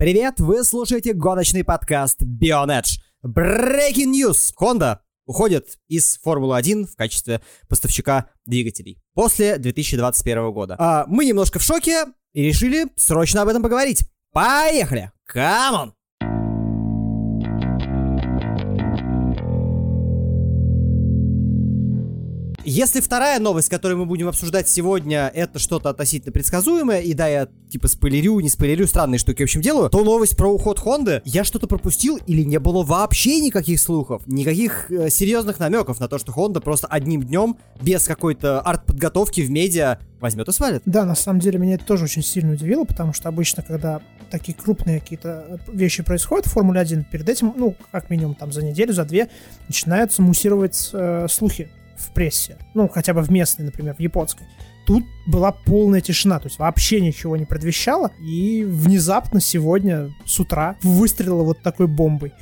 Привет, вы слушаете гоночный подкаст Bionedge. Breaking News! Honda уходит из Формулы-1 в качестве поставщика двигателей после 2021 года. А, мы немножко в шоке и решили срочно об этом поговорить. Поехали! Come on! Если вторая новость, которую мы будем обсуждать сегодня, это что-то относительно предсказуемое, и да, я типа спойлерю, не спойлерю, странные штуки в общем делаю, то новость про уход Хонды, я что-то пропустил или не было вообще никаких слухов, никаких э, серьезных намеков на то, что Хонда просто одним днем, без какой-то арт-подготовки в медиа, возьмет и свалит. Да, на самом деле меня это тоже очень сильно удивило, потому что обычно, когда такие крупные какие-то вещи происходят в Формуле 1, перед этим, ну, как минимум там за неделю, за две, начинаются муссировать э, слухи в прессе, ну, хотя бы в местной, например, в японской, тут была полная тишина, то есть вообще ничего не предвещало, и внезапно сегодня с утра выстрелила вот такой бомбой.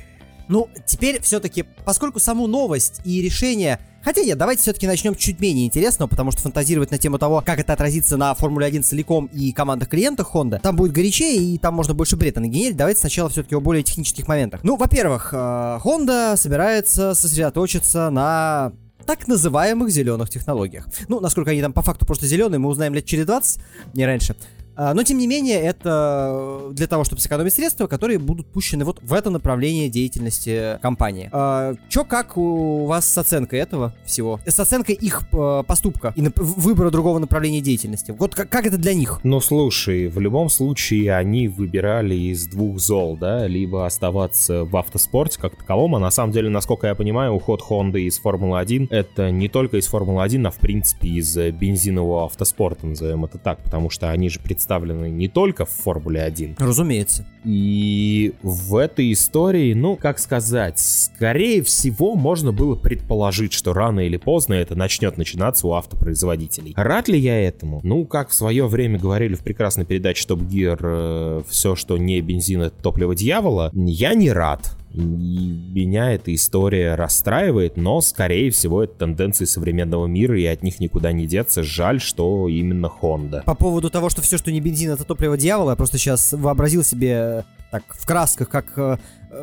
Ну, теперь все-таки, поскольку саму новость и решение Хотя нет, давайте все-таки начнем чуть менее интересного, потому что фантазировать на тему того, как это отразится на Формуле 1 целиком и командах клиентах Honda, там будет горячее и там можно больше бреда нагенерить. Давайте сначала все-таки о более технических моментах. Ну, во-первых, э, Honda собирается сосредоточиться на так называемых зеленых технологиях. Ну, насколько они там по факту просто зеленые, мы узнаем лет через 20, не раньше. А, но, тем не менее, это для того, чтобы сэкономить средства, которые будут пущены вот в это направление деятельности компании. А, чё, как у вас с оценкой этого всего? С оценкой их э, поступка и выбора другого направления деятельности. Вот как, это для них? Ну, слушай, в любом случае они выбирали из двух зол, да, либо оставаться в автоспорте как таковом, а на самом деле, насколько я понимаю, уход Honda из Формулы-1 это не только из Формулы-1, а в принципе из бензинового автоспорта, назовем это так, потому что они же представляют представлены не только в Формуле 1. Разумеется. И в этой истории, ну, как сказать, скорее всего, можно было предположить, что рано или поздно это начнет начинаться у автопроизводителей. Рад ли я этому? Ну, как в свое время говорили в прекрасной передаче Top Gear, э, все, что не бензин, это топливо дьявола, я не рад. И меня эта история расстраивает, но, скорее всего, это тенденции современного мира, и от них никуда не деться. Жаль, что именно Honda. По поводу того, что все, что не бензин, это топливо дьявола, я просто сейчас вообразил себе так в красках, как э, Э,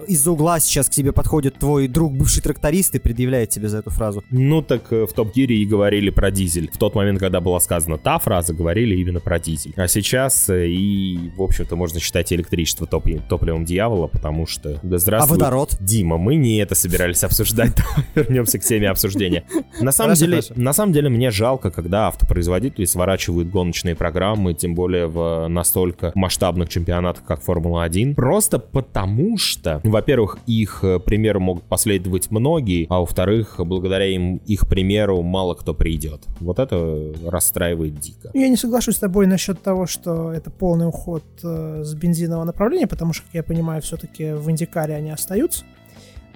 из-за угла сейчас к тебе подходит твой друг, бывший тракторист, и предъявляет тебе за эту фразу. Ну так э, в Топ Гире и говорили про дизель. В тот момент, когда была сказана та фраза, говорили именно про дизель. А сейчас э, и, в общем-то, можно считать электричество топ топливом дьявола, потому что... Да здравствуй. А водород? Дима, мы не это собирались обсуждать. Вернемся к теме обсуждения. На самом деле, на самом деле мне жалко, когда автопроизводители сворачивают гоночные программы, тем более в настолько масштабных чемпионатах, как Формула-1, просто потому что во-первых, их э, примеру могут последовать многие, а во-вторых, благодаря им их примеру мало кто придет. Вот это расстраивает дико. Я не соглашусь с тобой насчет того, что это полный уход э, с бензинового направления, потому что, как я понимаю, все-таки в Индикаре они остаются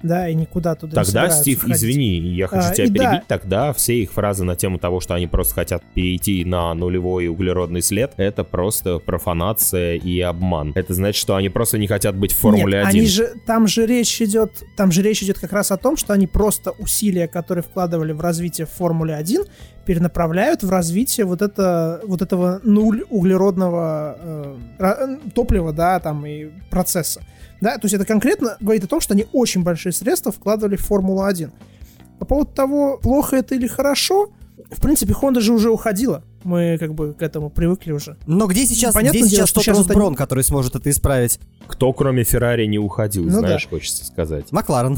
да, и никуда туда Тогда, не Стив, входить. извини, я хочу а, тебя перебить, да. тогда все их фразы на тему того, что они просто хотят перейти на нулевой углеродный след, это просто профанация и обман. Это значит, что они просто не хотят быть в Формуле Нет, 1. Они же, там же речь идет, там же речь идет как раз о том, что они просто усилия, которые вкладывали в развитие Формулы 1, перенаправляют в развитие вот, это, вот этого нуль углеродного э, топлива, да, там и процесса. Да, то есть это конкретно говорит о том, что они очень большие средства вкладывали в Формулу-1. По поводу того, плохо это или хорошо, в принципе, Honda же уже уходила. Мы как бы к этому привыкли уже. Но где сейчас, Понятно где сейчас тот Росброн, они... который сможет это исправить? Кто, кроме Феррари, не уходил, ну, знаешь, да. хочется сказать. Макларен.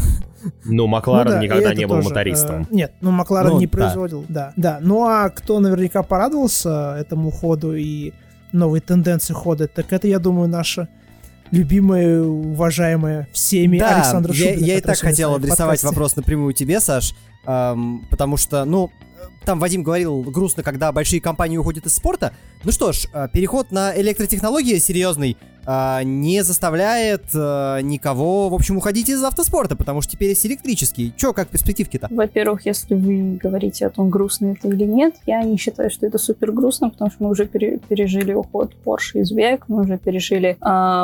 Ну, Макларен ну, да, никогда не был тоже, мотористом. Э, нет, ну, Макларен ну, не производил, да. да. Да, ну а кто наверняка порадовался этому ходу и новой тенденции хода, так это, я думаю, наша любимая, уважаемая всеми да, Александра Шубина. Я, я и так хотел адресовать подкасте. вопрос напрямую тебе, Саш, эм, потому что, ну, там Вадим говорил, грустно, когда большие компании уходят из спорта. Ну что ж, э, переход на электротехнологии серьезный э, не заставляет э, никого, в общем, уходить из автоспорта, потому что теперь есть электрический. Че, как перспективки-то? Во-первых, если вы говорите о том, грустно это или нет, я не считаю, что это супер грустно, потому что мы уже пережили уход Porsche из VEC, мы уже пережили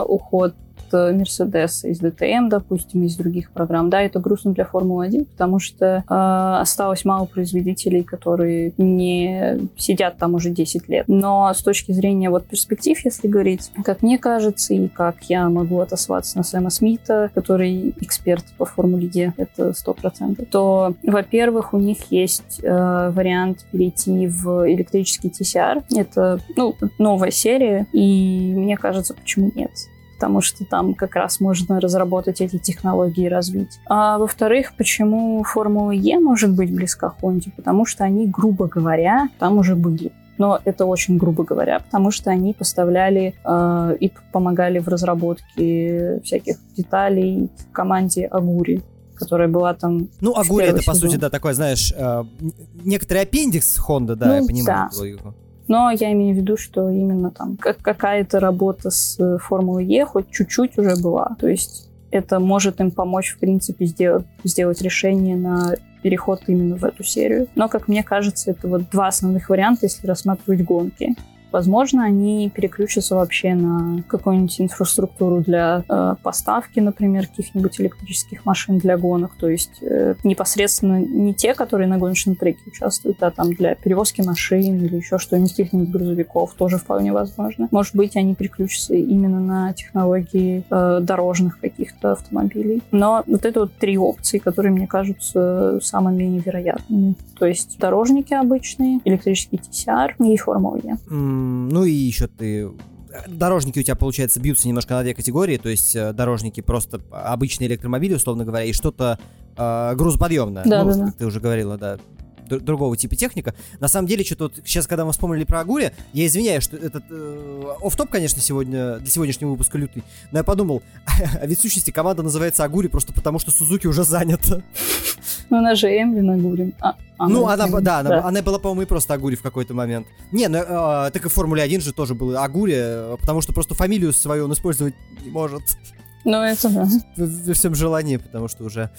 уход э, Mercedes из DTM, допустим, из других программ. Да, это грустно для Формулы-1, потому что э, осталось мало производителей, которые не сидят там уже 10 лет. Но с точки зрения вот перспектив, если говорить, как мне кажется, и как я могу отослаться на Сэма Смита, который эксперт по Формуле Е, это 100%, то, во-первых, у них есть э, вариант перейти в электрический TCR. Это, ну, новая серия, и мне кажется, почему нет потому что там как раз можно разработать эти технологии и развить. А во-вторых, почему Формула Е может быть близка Хонде? Потому что они, грубо говоря, там уже были но это очень грубо говоря, потому что они поставляли э, и помогали в разработке всяких деталей команде Агури которая была там. Ну, Агури это, по сути, да, такой, знаешь, э, некоторый аппендикс Honda, да, ну, я понимаю. Да. Но я имею в виду, что именно там как какая-то работа с э, Формулой Е хоть чуть-чуть уже была. То есть это может им помочь, в принципе, сделать, сделать решение на переход именно в эту серию. Но, как мне кажется, это вот два основных варианта, если рассматривать гонки. Возможно, они переключатся вообще на какую-нибудь инфраструктуру для э, поставки, например, каких-нибудь электрических машин для гонок. То есть э, непосредственно не те, которые на гоночном треке участвуют, а там для перевозки машин или еще что-нибудь, каких-нибудь грузовиков тоже вполне возможно. Может быть, они переключатся именно на технологии э, дорожных каких-то автомобилей. Но вот это вот три опции, которые мне кажутся самыми невероятными. То есть дорожники обычные, электрический TCR и Формула Е. Ну и еще ты дорожники у тебя, получается, бьются немножко на две категории, то есть э, дорожники просто обычные электромобили, условно говоря, и что-то э, грузоподъемное. Да, ну, да, да. как ты уже говорила, да другого типа техника. На самом деле, что-то вот сейчас, когда мы вспомнили про Агури, я извиняюсь, что этот э, офф-топ, конечно, сегодня для сегодняшнего выпуска лютый, но я подумал, а ведь в сущности команда называется Агури просто потому, что Сузуки уже занята. Ну, она же Эмлин Агури. А, ну, она, да, да. Она, она была, по-моему, и просто Агури в какой-то момент. Не, ну, э, так и в Формуле 1 же тоже было Агури, э, потому что просто фамилию свою он использовать не может. Ну, это да. При всем желании, потому что уже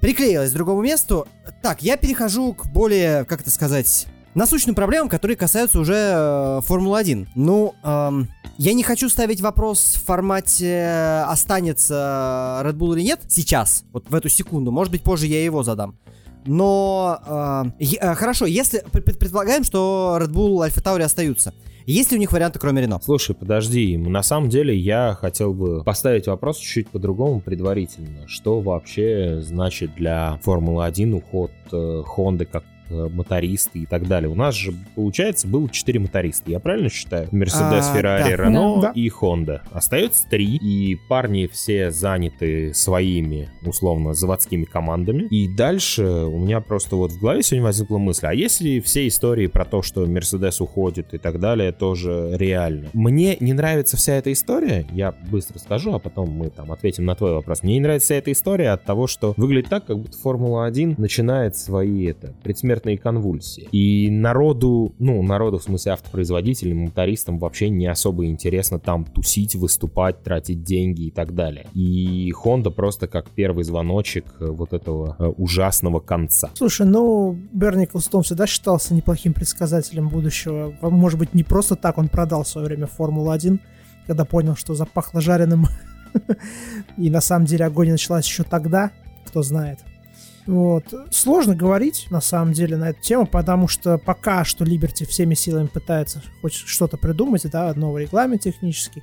приклеилась к другому месту. Так, я перехожу к более, как это сказать, насущным проблемам, которые касаются уже э, Формулы-1. Ну, эм, я не хочу ставить вопрос в формате останется Red Bull или нет сейчас, вот в эту секунду. Может быть, позже я его задам. Но э, э, хорошо, если предполагаем, что Red Bull, Alpha Tauri остаются. Есть ли у них варианты, кроме Рено? Слушай, подожди, на самом деле я хотел бы поставить вопрос чуть-чуть по-другому предварительно. Что вообще значит для Формулы-1 уход э, как Э, мотористы и так далее. У нас же, получается, было 4 моториста. Я правильно считаю? Мерседес, Феррари, Рено и Honda. Остается 3, и парни все заняты своими, условно, заводскими командами. И дальше у меня просто вот в голове сегодня возникла мысль, а если все истории про то, что Мерседес уходит и так далее, тоже реально? Мне не нравится вся эта история, я быстро скажу, а потом мы там ответим на твой вопрос. Мне не нравится вся эта история от того, что выглядит так, как будто Формула-1 начинает свои это предсмертные предсмертные конвульсии. И народу, ну, народу в смысле автопроизводителям, мотористам вообще не особо интересно там тусить, выступать, тратить деньги и так далее. И Honda просто как первый звоночек э, вот этого э, ужасного конца. Слушай, ну, Берни Клстон всегда считался неплохим предсказателем будущего. Может быть, не просто так он продал в свое время Формулу-1, когда понял, что запахло жареным. И на самом деле огонь началась еще тогда, кто знает. Вот. Сложно говорить, на самом деле, на эту тему, потому что пока что Liberty всеми силами пытается хоть что-то придумать, да, новый регламент технический.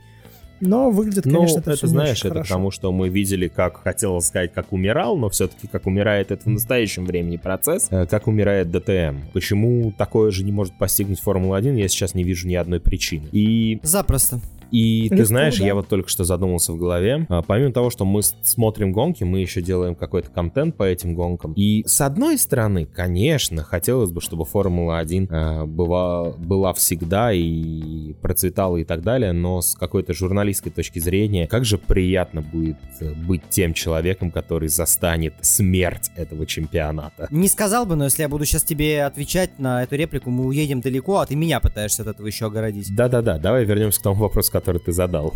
Но выглядит, ну, конечно, это, это знаешь, это хорошо. потому что мы видели, как, хотел сказать, как умирал, но все-таки как умирает это в настоящем времени процесс, э, как умирает ДТМ. Почему такое же не может постигнуть Формула-1, я сейчас не вижу ни одной причины. И... Запросто. И Легко, ты знаешь, да. я вот только что задумался в голове. А, помимо того, что мы смотрим гонки, мы еще делаем какой-то контент по этим гонкам. И с одной стороны, конечно, хотелось бы, чтобы Формула-1 э, была, была всегда и процветала и так далее, но с какой-то журналистской точки зрения, как же приятно будет э, быть тем человеком, который застанет смерть этого чемпионата. Не сказал бы, но если я буду сейчас тебе отвечать на эту реплику, мы уедем далеко, а ты меня пытаешься от этого еще огородить. Да-да-да, давай вернемся к тому вопросу, который ты задал.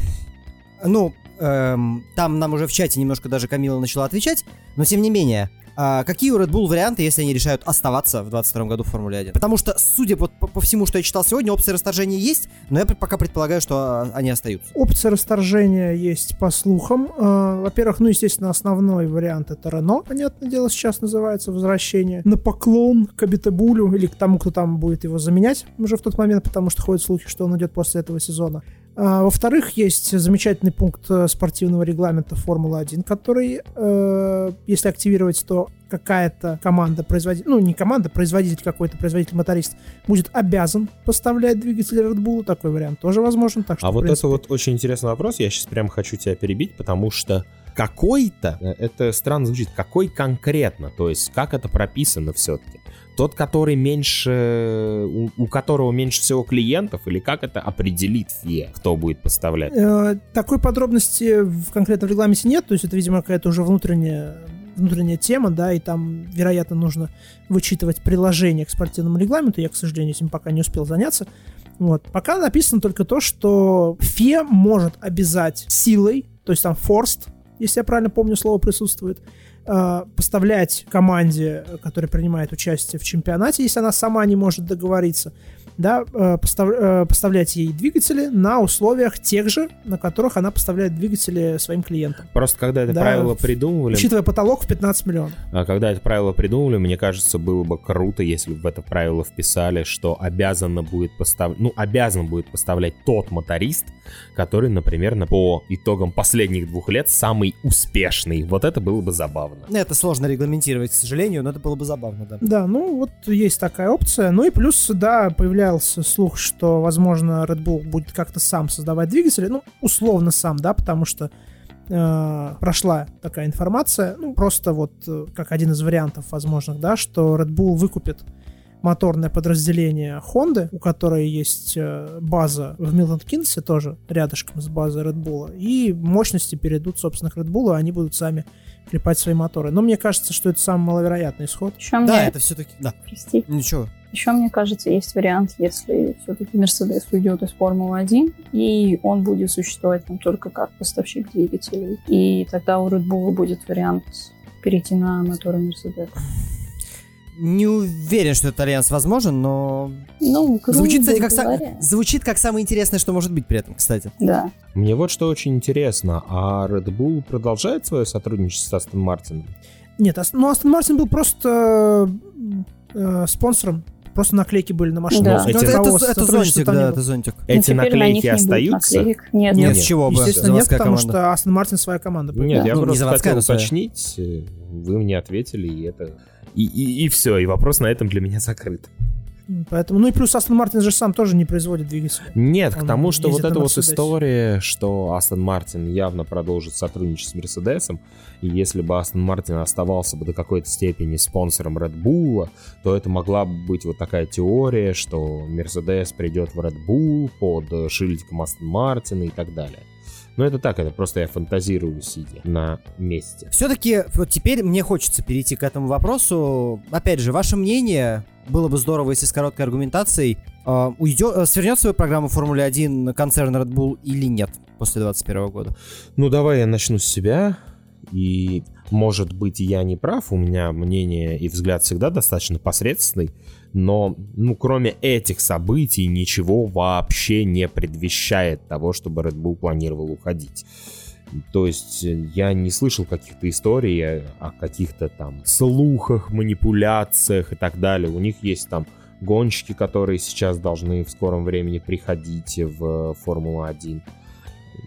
Ну, эм, там нам уже в чате немножко даже Камила начала отвечать, но тем не менее, А какие у Red Bull варианты, если они решают оставаться в 22 году в Формуле 1? Потому что, судя по, по всему, что я читал сегодня, опции расторжения есть, но я пока предполагаю, что а, они остаются. Опция расторжения есть по слухам. Э, во-первых, ну, естественно, основной вариант это Рено, понятное дело, сейчас называется возвращение на поклон к Абитабулю или к тому, кто там будет его заменять уже в тот момент, потому что ходят слухи, что он идет после этого сезона. А, во-вторых, есть замечательный пункт э, спортивного регламента Формулы-1, который, э, если активировать, то какая-то команда, производитель, ну не команда, производитель какой-то, производитель-моторист будет обязан поставлять двигатель Red Bull. Такой вариант тоже возможен. Так что, а вот принципе... это вот очень интересный вопрос. Я сейчас прямо хочу тебя перебить, потому что какой-то, э, это странно звучит, какой конкретно, то есть как это прописано все-таки? Тот, который меньше, у, у которого меньше всего клиентов, или как это определит ФИА, кто будет поставлять? Э, такой подробности в конкретном регламенте нет, то есть это, видимо, какая-то уже внутренняя внутренняя тема, да, и там, вероятно, нужно вычитывать приложение к спортивному регламенту. Я, к сожалению, этим пока не успел заняться. Вот. Пока написано только то, что ФИА может обязать силой, то есть там forced, если я правильно помню, слово присутствует, э, поставлять команде, которая принимает участие в чемпионате, если она сама не может договориться, да, э, постав, э, поставлять ей двигатели на условиях тех же, на которых она поставляет двигатели своим клиентам. Просто когда это да, правило придумывали... Учитывая потолок в 15 миллионов. А когда это правило придумывали, мне кажется, было бы круто, если бы в это правило вписали, что обязано будет поставлять... Ну, обязан будет поставлять тот моторист, который, например, по итогам последних двух лет самый успешный. Вот это было бы забавно. Это сложно регламентировать, к сожалению, но это было бы забавно, да. Да, ну вот есть такая опция. Ну и плюс, да, появляется появлялся слух, что, возможно, Red Bull будет как-то сам создавать двигатели, ну, условно сам, да, потому что э, прошла такая информация, ну, просто вот э, как один из вариантов возможных, да, что Red Bull выкупит моторное подразделение Honda, у которой есть э, база в Милтон Кинсе, тоже рядышком с базой Red Bull, и мощности перейдут, собственно, к Red Bull, и они будут сами клепать свои моторы. Но мне кажется, что это самый маловероятный исход. Еще да, мне... это все-таки... Да. Прости. Ничего. Еще, мне кажется, есть вариант, если все-таки Mercedes уйдет из Формулы-1, и он будет существовать там только как поставщик двигателей. И тогда у Red Bull будет вариант перейти на моторы Mercedes. Не уверен, что этот альянс возможен, но... Ну, звучит, кстати, как са... звучит как самое интересное, что может быть при этом, кстати. Да. Мне вот что очень интересно. А Red Bull продолжает свое сотрудничество с Астон Мартином? Нет, ну Астон Мартин был просто э, спонсором Просто наклейки были на машине. Да. Эти... Это, это, это зонтик, да, это зонтик. Эти наклейки остаются? Нет, нет, нет, с чего бы? Естественно, нет, потому команда. что Астон Мартин своя команда. Нет, да. я ну, просто хотел уточнить, вы мне ответили, и это... И, и, и все, и вопрос на этом для меня закрыт. Поэтому, ну и плюс Астон Мартин же сам тоже не производит двигатель. Нет, Он к тому, что вот эта вот история, что Астон Мартин явно продолжит сотрудничать с Мерседесом, и если бы Астон Мартин оставался бы до какой-то степени спонсором Red Bull, то это могла бы быть вот такая теория, что Мерседес придет в Red Bull под шильдиком Астон Мартина и так далее. Но это так, это просто я фантазирую, сидя на месте. Все-таки вот теперь мне хочется перейти к этому вопросу. Опять же, ваше мнение, было бы здорово, если с короткой аргументацией э, уйдет, свернет свою программу Формулы 1 концерн Red Bull или нет после 2021 года? Ну, давай я начну с себя. И, может быть, я не прав, у меня мнение и взгляд всегда достаточно посредственный, но, ну, кроме этих событий, ничего вообще не предвещает того, чтобы Red Bull планировал уходить. То есть э, я не слышал каких-то историй о каких-то там слухах, манипуляциях и так далее. У них есть там гонщики, которые сейчас должны в скором времени приходить в Формулу-1.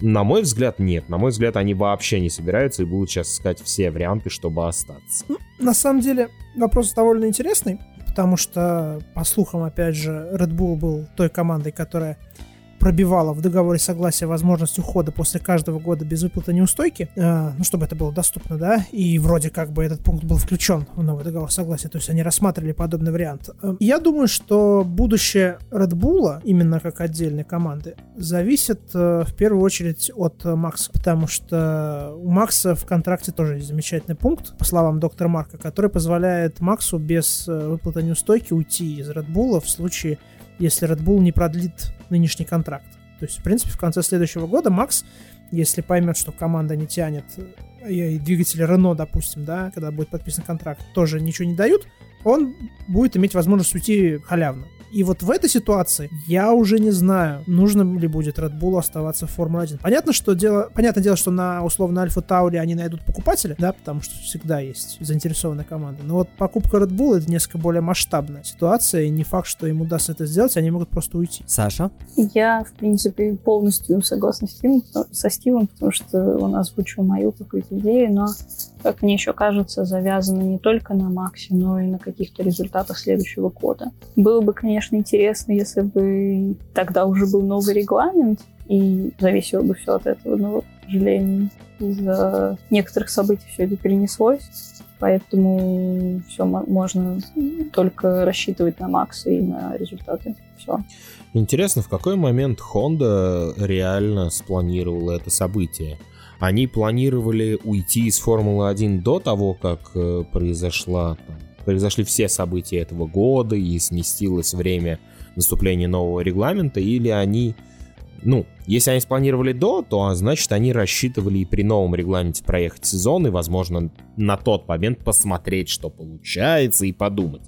На мой взгляд, нет. На мой взгляд, они вообще не собираются и будут сейчас искать все варианты, чтобы остаться. Ну, на самом деле, вопрос довольно интересный, потому что, по слухам, опять же, Red Bull был той командой, которая пробивала в договоре согласия возможность ухода после каждого года без выплаты неустойки, э, ну, чтобы это было доступно, да, и вроде как бы этот пункт был включен в новый договор согласия, то есть они рассматривали подобный вариант. Э, я думаю, что будущее Red Bull, именно как отдельной команды, зависит э, в первую очередь от Макса, потому что у Макса в контракте тоже есть замечательный пункт, по словам доктора Марка, который позволяет Максу без э, выплаты неустойки уйти из Red Bull в случае если Red Bull не продлит нынешний контракт. То есть, в принципе, в конце следующего года Макс, если поймет, что команда не тянет и двигатели Рено, допустим, да, когда будет подписан контракт, тоже ничего не дают, он будет иметь возможность уйти халявно. И вот в этой ситуации я уже не знаю, нужно ли будет Red Bull оставаться в Формуле 1. Понятно, что дело, понятное дело, что на условно Альфа Тауре они найдут покупателя, да, потому что всегда есть заинтересованная команда. Но вот покупка Red Bull это несколько более масштабная ситуация, и не факт, что им удастся это сделать, они могут просто уйти. Саша? Я, в принципе, полностью согласна с Стивом, со Стивом, потому что он озвучил мою какую-то идею, но, как мне еще кажется, завязано не только на Максе, но и на каких-то результатах следующего года. Было бы, конечно, интересно, если бы тогда уже был новый регламент, и зависело бы все от этого, но, к сожалению, из-за некоторых событий все это перенеслось. Поэтому все можно только рассчитывать на Макса и на результаты. Все. Интересно, в какой момент Honda реально спланировала это событие? Они планировали уйти из Формулы-1 до того, как э, произошла там, произошли все события этого года и сместилось время наступления нового регламента, или они, ну, если они спланировали до, то значит они рассчитывали и при новом регламенте проехать сезон и, возможно, на тот момент посмотреть, что получается и подумать.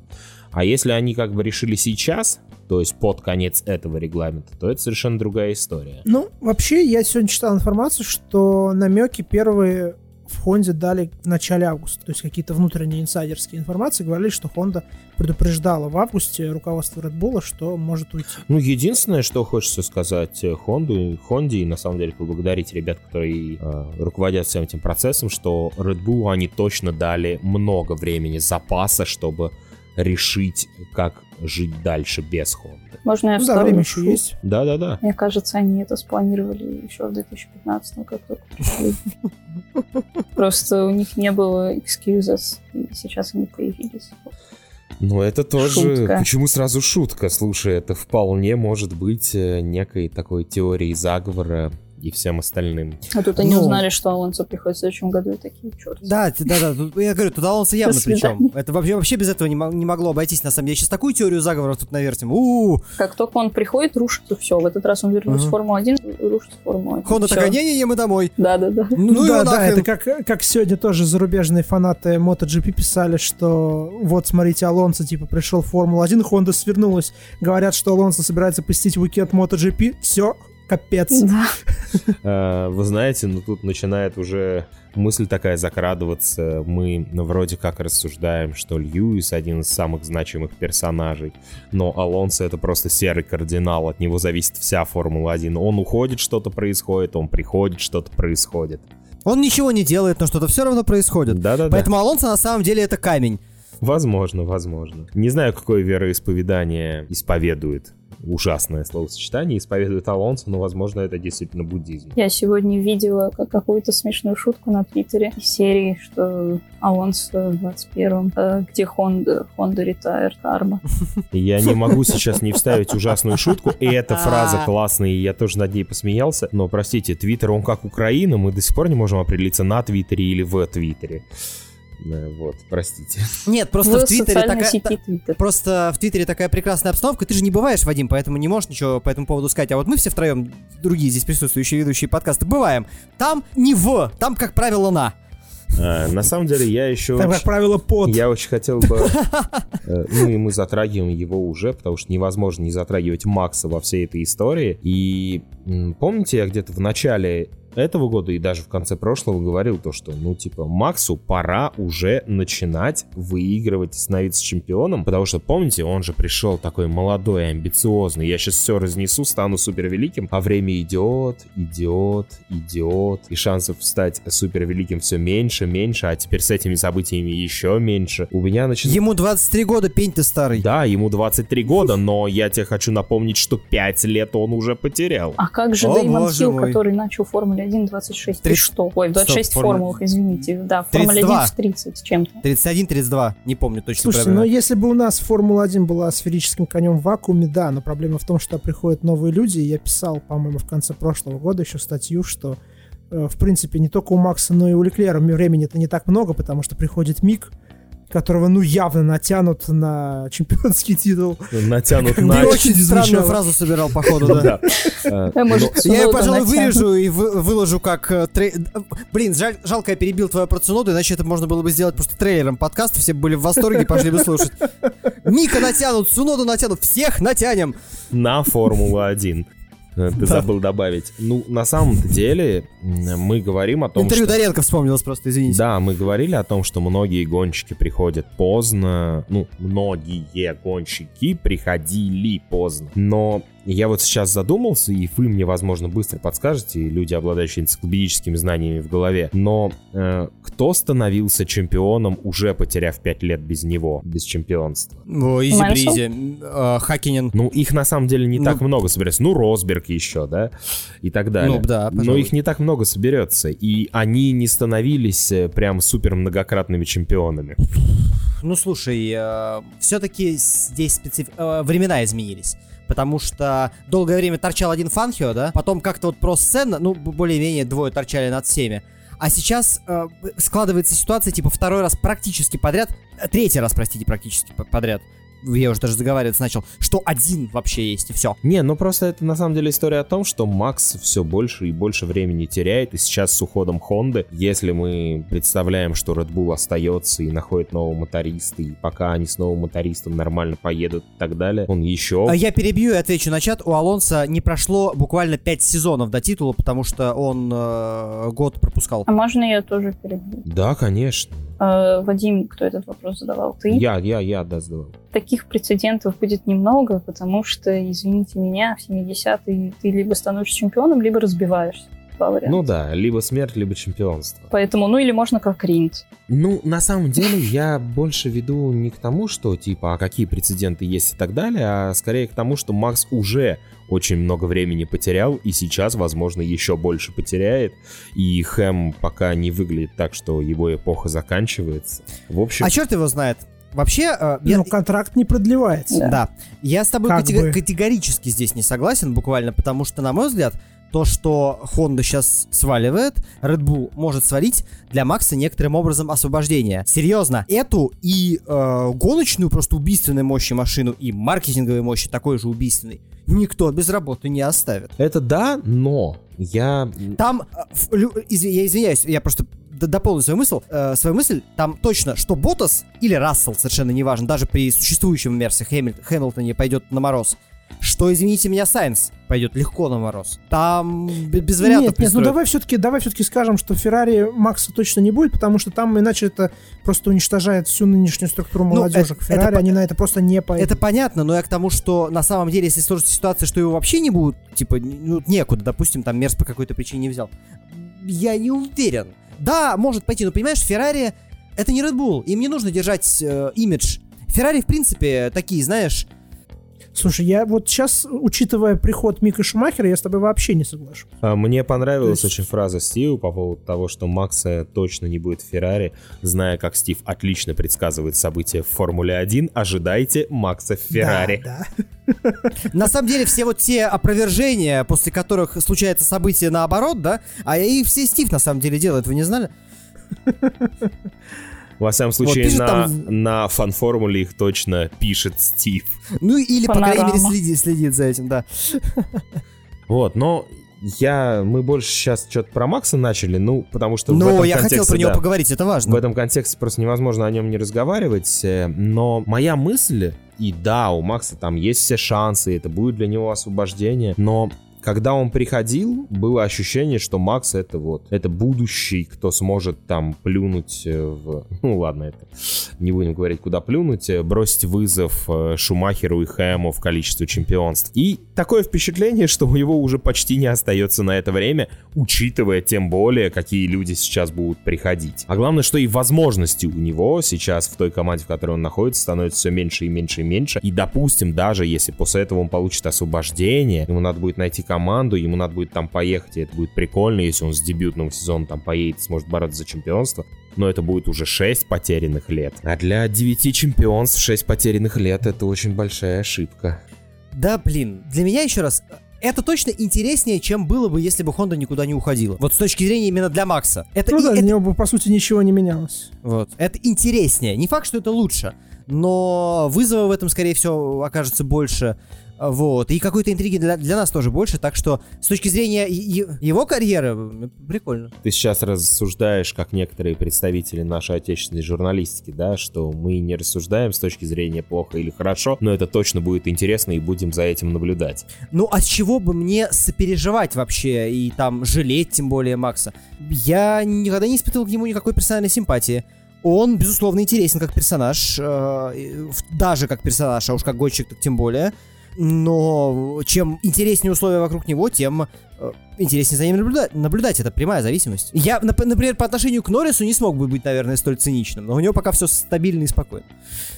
А если они как бы решили сейчас, то есть под конец этого регламента, то это совершенно другая история. Ну, вообще, я сегодня читал информацию, что намеки первые в Honda дали в начале августа. То есть какие-то внутренние инсайдерские информации говорили, что Honda предупреждала в августе руководство Red Bull, что может уйти. Ну, единственное, что хочется сказать Honda, Honda и на самом деле поблагодарить ребят, которые э, руководят всем этим процессом, что Red Bull они точно дали много времени запаса, чтобы решить, как жить дальше без Honda. Можно я ну, да, время еще есть. Да-да-да. Мне кажется, они это спланировали еще в 2015 как только пришли. Просто у них не было excuses, и сейчас они появились. Ну, это тоже... Шутка. Почему сразу шутка? Слушай, это вполне может быть э, некой такой теорией заговора и всем остальным. А тут они ну, узнали, что Алонсо приходит в следующем году и такие, черт. Да, да, да, тут, я говорю, тут Алонсо явно причем. Это вообще, вообще без этого не, не могло обойтись, на самом деле. Сейчас такую теорию заговоров тут навертим. У-у-у. Как только он приходит, рушится все. В этот раз он вернулся uh-huh. в Формулу-1, рушится Формула-1. Хонда такая, не-не-не, мы домой. Да-да-да. Ну, ну да, да, это как, как сегодня тоже зарубежные фанаты MotoGP писали, что вот, смотрите, Алонсо, типа, пришел в Формулу-1, Хонда свернулась. Говорят, что Алонсо собирается посетить уикенд MotoGP. Все, капец. Да. А, вы знаете, ну тут начинает уже мысль такая закрадываться. Мы ну, вроде как рассуждаем, что Льюис один из самых значимых персонажей, но Алонсо это просто серый кардинал, от него зависит вся Формула-1. Он уходит, что-то происходит, он приходит, что-то происходит. Он ничего не делает, но что-то все равно происходит. Да-да-да. Поэтому Алонсо на самом деле это камень. Возможно, возможно. Не знаю, какое вероисповедание исповедует ужасное словосочетание, исповедует Алонсо, но, возможно, это действительно буддизм. Я сегодня видела как какую-то смешную шутку на Твиттере из серии, что Алонсо в 21-м, э, где Honda, Honda Retired Arma. Я не могу сейчас не вставить ужасную шутку, и эта фраза классная, и я тоже над ней посмеялся, но, простите, Твиттер, он как Украина, мы до сих пор не можем определиться на Твиттере или в Твиттере. Вот, простите. Нет, просто в Твиттере такая... Та, просто в Твиттере такая прекрасная обстановка. Ты же не бываешь, Вадим, поэтому не можешь ничего по этому поводу сказать. А вот мы все втроем, другие здесь присутствующие ведущие подкасты, бываем. Там не в, там, как правило, на. А, на самом деле я еще... Там, как правило, под. Я очень хотел бы... Э, ну и мы затрагиваем его уже, потому что невозможно не затрагивать Макса во всей этой истории. И помните, я где-то в начале этого года и даже в конце прошлого говорил то, что, ну, типа, Максу пора уже начинать выигрывать и становиться чемпионом, потому что, помните, он же пришел такой молодой, амбициозный, я сейчас все разнесу, стану супер великим, а время идет, идет, идет, и шансов стать супер великим все меньше, меньше, а теперь с этими событиями еще меньше. У меня начинает... Ему 23 года, пень ты старый. Да, ему 23 года, но я тебе хочу напомнить, что 5 лет он уже потерял. А как же Дэймон Хилл, который начал формуле Формуле 1 26. 30... Ты что? Ой, в 26 Стоп, формулах, извините. Да, в Формуле 1 в 30 с чем-то. 31-32, не помню точно. Слушайте, правильно. но если бы у нас Формула 1 была сферическим конем в вакууме, да, но проблема в том, что приходят новые люди. Я писал, по-моему, в конце прошлого года еще статью, что э, в принципе не только у Макса, но и у Леклера времени это не так много, потому что приходит Мик, которого, ну, явно натянут на чемпионский титул. Натянут на... Ты очень странную фразу собирал, походу, да. Э, может, Я ее, пожалуй, вырежу и вы- выложу как... э, Блин, жаль- жалко, я перебил твою про Цуноду, иначе это можно было бы сделать просто трейлером подкаста, все бы были в восторге, пошли бы слушать. Мика натянут, Цуноду натянут, всех натянем. на Формулу-1. Э, Ты забыл добавить. Ну, на самом-то деле, мы говорим о том, Интервью что... Доренко вспомнилось просто, извините. Да, мы говорили о том, что многие гонщики приходят поздно. Ну, многие гонщики приходили поздно. Но я вот сейчас задумался, и вы мне, возможно, быстро подскажете, и люди, обладающие энциклопедическими знаниями в голове. Но э, кто становился чемпионом, уже потеряв 5 лет без него, без чемпионства? О, изи бризи. Э, Хакинен. Ну, их на самом деле не Ну- так много соберется. Ну, Росберг еще, да, и так далее. Ну, да, Но пожалуй. их не так много соберется, и они не становились э, прям супер многократными чемпионами. Ну, слушай, все-таки здесь специф... э, времена изменились. Потому что долгое время торчал один Фанхио, да? Потом как-то вот про сцена, ну, более-менее двое торчали над всеми. А сейчас э, складывается ситуация, типа, второй раз практически подряд, э, третий раз, простите, практически по- подряд, я уже даже заговариваться начал, что один вообще есть, и все. Не, ну просто это на самом деле история о том, что Макс все больше и больше времени теряет, и сейчас с уходом Хонды, если мы представляем, что Red Bull остается и находит нового моториста, и пока они с новым мотористом нормально поедут и так далее, он еще... А Я перебью и отвечу на чат. У Алонса не прошло буквально 5 сезонов до титула, потому что он э, год пропускал. А можно я тоже перебью? Да, конечно. Э, Вадим, кто этот вопрос задавал? Ты? Я, я, я, да, сдавал. Таких прецедентов будет немного, потому что, извините меня, в 70-е ты либо становишься чемпионом, либо разбиваешься. Два варианта. Ну да, либо смерть, либо чемпионство. Поэтому, ну или можно как Ринд. Ну, на самом деле, я больше веду не к тому, что, типа, а какие прецеденты есть и так далее, а скорее к тому, что Макс уже очень много времени потерял, и сейчас, возможно, еще больше потеряет, и Хэм пока не выглядит так, что его эпоха заканчивается. В общем, А черт его знает. Вообще, э, я- Но контракт не продлевается. Да. Да. Я с тобой Как катего- бы. категорически здесь не согласен, буквально, потому что, на мой взгляд, то, что Honda сейчас сваливает, Red Bull может свалить для Макса некоторым образом освобождение. Серьезно, эту и э, гоночную просто убийственной мощи машину, и маркетинговой мощи такой же убийственной, никто без работы не оставит. это да, но я... Там, э, я извиняюсь, я просто дополню свою мысль, э, свою мысль, там точно, что Ботас или Рассел, совершенно неважно, даже при существующем Мерсе Хэмил- Хэмилтоне пойдет на мороз, что, извините меня, Сайенс пойдет легко на мороз. Там без вариантов Нет, нет, ну давай все-таки, давай все-таки скажем, что Феррари Макса точно не будет, потому что там иначе это просто уничтожает всю нынешнюю структуру молодежи. Ну, это- Феррари это они на это просто не пойдут. Это понятно, но я к тому, что на самом деле, если сложится ситуация, что его вообще не будет, типа, ну, некуда, допустим, там Мерс по какой-то причине не взял, я не уверен. Да, может пойти, но понимаешь, Феррари это не Red Bull, им не нужно держать э, имидж. Феррари, в принципе, такие, знаешь, Слушай, я вот сейчас, учитывая приход Мика Шумахера, я с тобой вообще не соглашусь. А, Мне понравилась То есть- очень фраза Стива по поводу того, что Макса точно не будет в Феррари. Зная, как Стив отлично предсказывает события в Формуле 1, ожидайте Макса в Феррари. Да, да. на самом деле все вот те опровержения, после которых случается событие наоборот, да, а и все Стив на самом деле делает, вы не знали? Во всяком случае, пишет на, там- на фан-формуле их точно пишет Стив. Ну или, по крайней мере, следит, следит за этим, да. Вот, но я, мы больше сейчас что-то про Макса начали, ну, потому что в Но этом я хотел про него да, поговорить, это В важно. этом контексте просто невозможно о нем не разговаривать, э, но моя мысль, и да, у Макса там есть все шансы, это будет для него освобождение, но когда он приходил, было ощущение, что Макс это вот, это будущий, кто сможет там плюнуть э, в... Ну ладно, это не будем говорить, куда плюнуть, э, бросить вызов э, Шумахеру и Хэму в количестве чемпионств. И такое впечатление, что у него уже почти не остается на это время, учитывая тем более, какие люди сейчас будут приходить. А главное, что и возможности у него сейчас в той команде, в которой он находится, становится все меньше и меньше и меньше. И, допустим, даже если после этого он получит освобождение, ему надо будет найти команду, ему надо будет там поехать, и это будет прикольно, если он с дебютного сезона там поедет и сможет бороться за чемпионство. Но это будет уже 6 потерянных лет. А для 9 чемпионств 6 потерянных лет это очень большая ошибка. Да, блин, для меня еще раз, это точно интереснее, чем было бы, если бы Honda никуда не уходила. Вот с точки зрения именно для Макса. Это, Ну и- да, это- для него бы, по сути, ничего не менялось. вот. Это интереснее. Не факт, что это лучше, но вызова в этом, скорее всего, окажется больше. Вот. И какой-то интриги для, для нас тоже больше. Так что с точки зрения его карьеры, прикольно. Ты сейчас рассуждаешь, как некоторые представители нашей отечественной журналистики, да, что мы не рассуждаем с точки зрения плохо или хорошо, но это точно будет интересно и будем за этим наблюдать. Ну, а с чего бы мне сопереживать вообще и там жалеть, тем более Макса? Я никогда не испытывал к нему никакой персональной симпатии. Он, безусловно, интересен как персонаж, э, даже как персонаж, а уж как гонщик, так тем более. Но чем интереснее условия вокруг него, тем интереснее за ним наблюдать. наблюдать. Это прямая зависимость. Я, нап- например, по отношению к Норрису не смог бы быть, наверное, столь циничным, но у него пока все стабильно и спокойно.